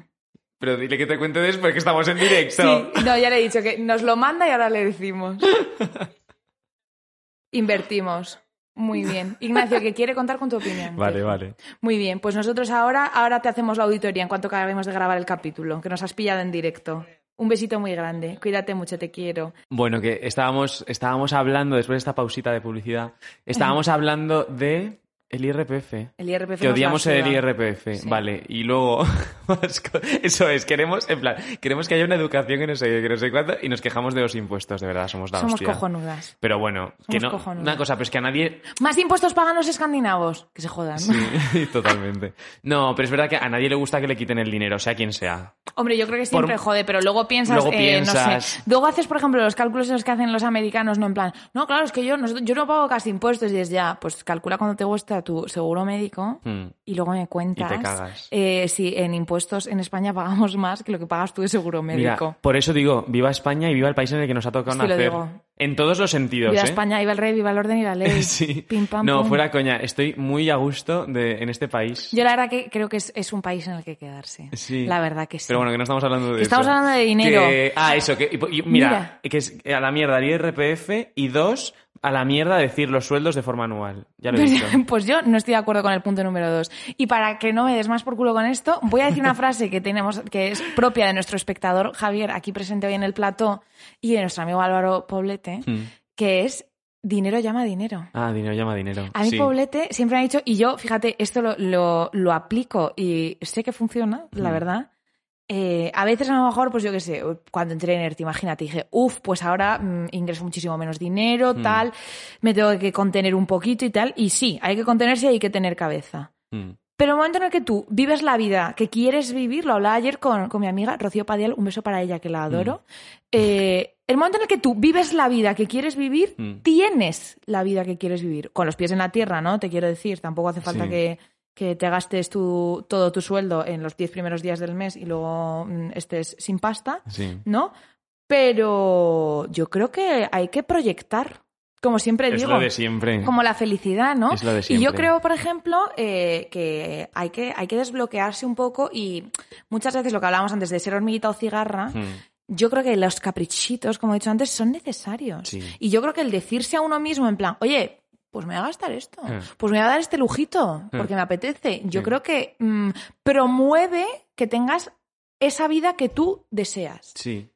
Pero dile que te cuente después que estamos en directo. Sí, no, ya le he dicho que nos lo manda y ahora le decimos. Invertimos. Muy bien. Ignacio, que quiere contar con tu opinión. Vale, vale. Muy bien, pues nosotros ahora, ahora te hacemos la auditoría en cuanto acabemos de grabar el capítulo, que nos has pillado en directo. Un besito muy grande. Cuídate mucho, te quiero. Bueno, que estábamos, estábamos hablando, después de esta pausita de publicidad, estábamos hablando de el IRPF. El IRPF Que odiamos el. IRPF, Sí. vale. Y luego, eso es, queremos, en plan, queremos que haya una educación que no sé, que no sé cuánto, y nos quejamos de los impuestos, de verdad, somos la Somos hostia. cojonudas. Pero bueno, que no, cojonudas. una cosa, pero es que a nadie, Más impuestos pagan los escandinavos. Que se jodan. sí, totalmente. No, pero es verdad que a nadie le gusta que le quiten el dinero, sea quien sea. Hombre, yo creo que siempre Por- jode, pero luego piensas, Luego eh, no piensas- sé. Luego haces, por ejemplo, los cálculos en los que hacen los americanos, no en plan, no, claro, es que yo, nosotros- yo no pago casi impuestos y es ya, pues calcula cuando te cuesta tu seguro médico Hmm. y luego me cuentas. Te cagas. eh, si en impuestos en España pagamos más que lo que pagas tú de seguro Mira, médico. por eso digo, viva España y viva el país en el que nos ha tocado Sí, nacer. En todos los sentidos, Viva ¿eh? España, viva el rey, viva el orden y la ley. Sí. Pim, pam, no, pum. fuera coña, estoy muy a gusto de, en este país. Yo la verdad que creo que es, es un país en el que quedarse. Sí. La verdad que sí. Pero bueno, que no estamos hablando de Que eso. estamos hablando de dinero. Que- ah, eso, que, y- mira, Mira. que es a la mierda el IRPF y dos, a la mierda decir los sueldos de forma anual. Ya lo he Pues, dicho. pues yo no estoy de acuerdo con el punto número dos. Y para que no me des más por culo con esto, voy a decir una frase que tenemos, que es propia de nuestro espectador Javier, aquí presente hoy en el plató, y de nuestro amigo Álvaro Poblete, Hmm. que es dinero llama dinero. Ah, dinero llama dinero. A mí sí. Poblete siempre me ha dicho, y yo, fíjate, esto lo, lo, lo aplico y sé que funciona, la Mm. verdad. Eh, a veces a lo mejor, pues yo qué sé, cuando entré en ERTE, imagínate, dije, uff, pues ahora mm, ingreso muchísimo menos dinero, Mm. tal, me tengo que contener un poquito y tal. Y sí, hay que contenerse y hay que tener cabeza. Hmm. Pero el momento en el que tú vives la vida que quieres vivir, lo hablaba ayer con, con mi amiga Rocío Padial, un beso para ella que la adoro. Eh, el momento en el que tú vives la vida que quieres vivir, tienes la vida que quieres vivir. Con los pies en la tierra, ¿no? Te quiero decir, tampoco hace falta Sí. que, que te gastes tu, todo tu sueldo en los 10 primeros días del mes y luego mm, estés sin pasta, Sí. ¿no? Pero yo creo que hay que proyectar, como siempre Es digo lo de siempre. como la felicidad, ¿no? Es lo de y yo siempre. creo, por ejemplo, eh, que, hay que hay que desbloquearse un poco y muchas veces lo que hablábamos antes de ser hormiguita o cigarra, Hmm. yo creo que los caprichitos, como he dicho antes, son necesarios. Sí. Y yo creo que el decirse a uno mismo en plan, oye, pues me voy a gastar esto, Eh. pues me voy a dar este lujito, Eh. porque me apetece. Yo Sí. creo que mm, promueve que tengas esa vida que tú deseas. Sí.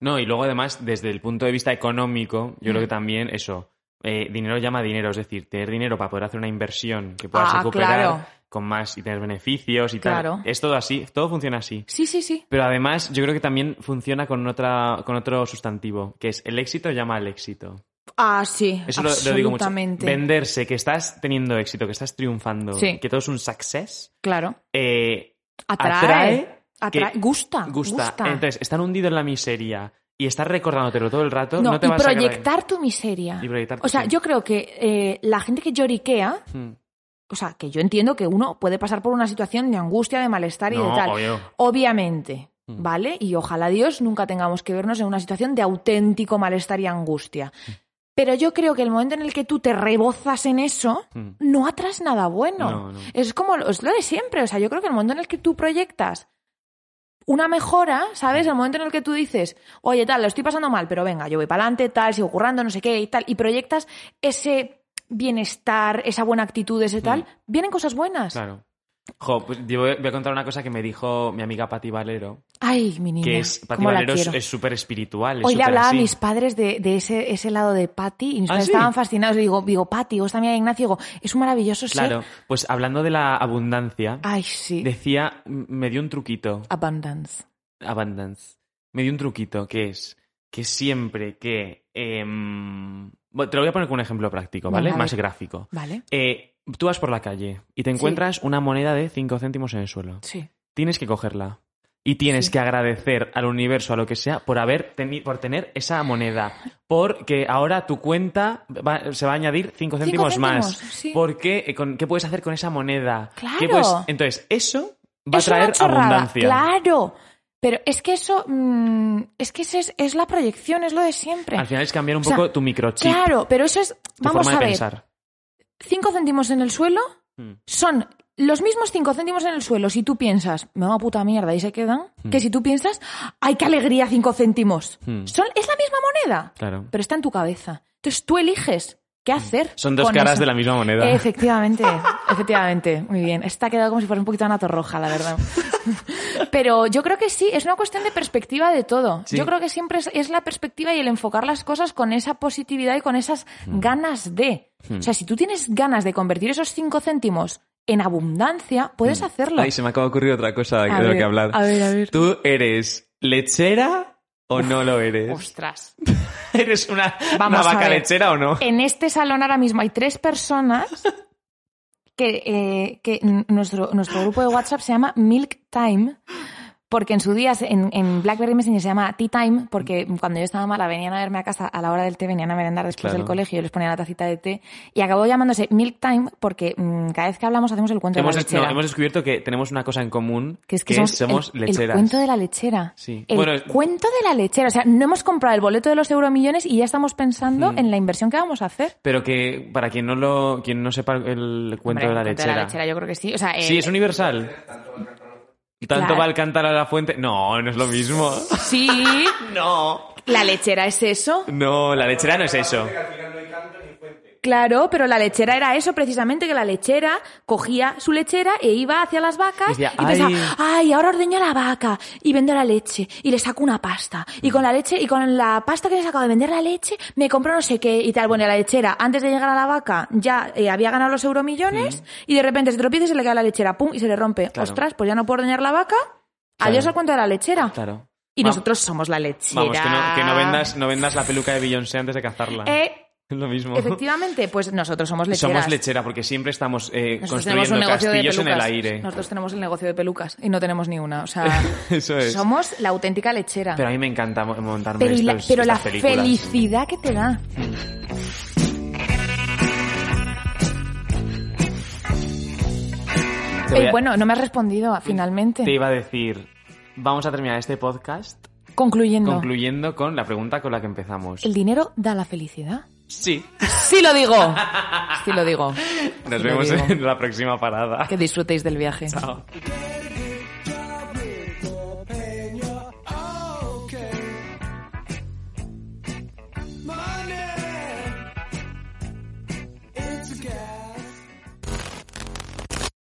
No, y luego además, desde el punto de vista económico, yo Mm. creo que también eso, eh, dinero llama dinero, es decir, tener dinero para poder hacer una inversión que puedas Ah, recuperar claro. con más y tener beneficios y Claro. tal. Es todo así, todo funciona así. Sí, sí, sí. Pero además, yo creo que también funciona con otra, con otro sustantivo, que es el éxito llama al éxito. Ah, sí, Eso lo, lo digo mucho. absolutamente. Venderse, que estás teniendo éxito, que estás triunfando, Sí. que todo es un success, Claro. eh, Atrae. atrae, Atrae. que Gusta. gusta. Entonces, estar hundido en la miseria y estar recordándotelo todo el rato, No, no, te y vas a proyectar tu miseria. Y proyectar tu- o sea, yo creo que eh, la gente que lloriquea, Hmm. o sea, que yo entiendo que uno puede pasar por una situación de angustia, de malestar y No, de tal. obvio. Obviamente, Mm. ¿vale? Y ojalá Dios nunca tengamos que vernos en una situación de auténtico malestar y angustia. Mm. Pero yo creo que el momento en el que tú te rebozas en eso, Hmm. no atraes nada bueno. No, no. Es como es lo de siempre. O sea, yo creo que el momento en el que tú proyectas una mejora, ¿sabes? El momento en el que tú dices, oye, tal, lo estoy pasando mal, pero venga, yo voy para adelante, tal, sigo currando, no sé qué y tal, y proyectas ese bienestar, esa buena actitud, ese tal, vienen cosas buenas. Mm. Claro. Jo, pues yo voy a contar una cosa que me dijo mi amiga Pati Valero, Ay, mi niña, que es Pati Valero es súper espiritual. es Hoy le hablaba a mis padres de, de ese, ese lado de Patty y mis ¿Ah, padres sí? estaban fascinados. Y digo, digo, Patty, vos también, Ignacio, digo, es un maravilloso ser. Claro, pues hablando de la abundancia, Ay, sí. decía, me dio un truquito, Abundance. abundance, me dio un truquito que es que siempre que... em, te lo voy a poner con un ejemplo práctico, ¿vale? A Más gráfico. ¿Vale? Eh, tú vas por la calle y te encuentras una moneda de 5 céntimos en el suelo. Sí. Tienes que cogerla. Y tienes Sí. que agradecer al universo, a lo que sea, por haber teni- por tener esa moneda. Porque ahora tu cuenta va- se va a añadir 5 céntimos, más. sí. Porque, eh, con- ¿qué puedes hacer con esa moneda? Claro. ¿Qué puedes- Entonces, eso va es a traer abundancia. Claro. Pero es que eso, mm, es que ese es, es la proyección, es lo de siempre. Al final es cambiar un O sea, poco tu microchip, Claro, pero eso es, tu vamos forma a de ver, pensar. 5 céntimos en el suelo Mm. son los mismos 5 céntimos en el suelo, si tú piensas, me va a puta mierda y se quedan, que si tú piensas, ¡ay, qué alegría 5 céntimos! Hmm. Son, es la misma moneda, Claro. pero está en tu cabeza. Entonces tú eliges qué hacer. Son dos caras eso. de la misma moneda. Efectivamente, efectivamente. Muy bien. Esta ha quedado como si fuera un poquito Ana Torroja, la verdad. Pero yo creo que sí, es una cuestión de perspectiva de todo. Sí. Yo creo que siempre es, es la perspectiva y el enfocar las cosas con esa positividad y con esas Hmm. ganas de. O sea, si tú tienes ganas de convertir esos cinco céntimos en abundancia, puedes hacerlo. Hmm. Ay, se me acaba de ocurrir otra cosa de A lo ver, que hablar. a ver, a ver. ¿Tú eres lechera o no lo eres? Ostras. ¿Eres una, Vamos una a vaca lechera o no? En este salón ahora mismo hay tres personas que, eh, que nuestro grupo de WhatsApp se llama Milk Time. Porque en su día, en, en BlackBerry Messenger se llama Tea Time, porque cuando yo estaba mala venían a verme a casa a la hora del té, venían a merendar después Claro. del colegio, yo les ponía la tacita de té, y acabó llamándose Milk Time porque mm, cada vez que hablamos hacemos el cuento Hemos, de la lechera. no, hemos descubierto que tenemos una cosa en común, que es que, somos, el, el lecheras. cuento de la lechera. Sí. El Bueno, cuento de la lechera. O sea, no hemos comprado el boleto de los euromillones y ya estamos pensando Mm. en la inversión que vamos a hacer. Pero que para quien no lo, quien no sepa el cuento Hombre, de la el cuento lechera. de la lechera, yo creo que sí. O sea, Sí, es universal. Tanto Claro. va el cantar a la fuente. No, no es lo mismo. Sí, No. la lechera es eso. No, la lechera no es eso. Claro, pero la lechera era eso precisamente, que la lechera cogía su lechera e iba hacia las vacas Decía, y pensaba, "Ay". ahora ordeño a la vaca y vendo la leche y le saco una pasta. Y con la leche, y con la pasta que le he sacado de vender la leche, me compro no sé qué y tal. Bueno, y la lechera, antes de llegar a la vaca, ya eh, había ganado los euromillones y de repente se tropieza y se le cae la lechera, pum, y se le rompe. Claro. Ostras, pues ya no puedo ordeñar la vaca. Adiós al cuento de la lechera. Claro. Y nosotros somos la lechera. Vamos, que no, que no vendas, no vendas la peluca de Beyoncé antes de cazarla. Eh, lo mismo. efectivamente, pues nosotros somos lecheras. Somos lechera porque siempre estamos eh, construyendo castillos en el aire. Nosotros tenemos el negocio de pelucas y no tenemos ni una. O sea, Eso es. somos la auténtica lechera. Pero a mí me encanta mo- montarme Pero, la, estos- pero la películas. felicidad que te da. A- bueno, no me has respondido finalmente. Te iba a decir, vamos a terminar este podcast Concluyendo, concluyendo con la pregunta con la que empezamos. ¿el dinero da la felicidad? Sí. Sí lo digo. Sí lo digo. Nos Sí vemos digo. en la próxima parada. Que disfrutéis del viaje. Chao.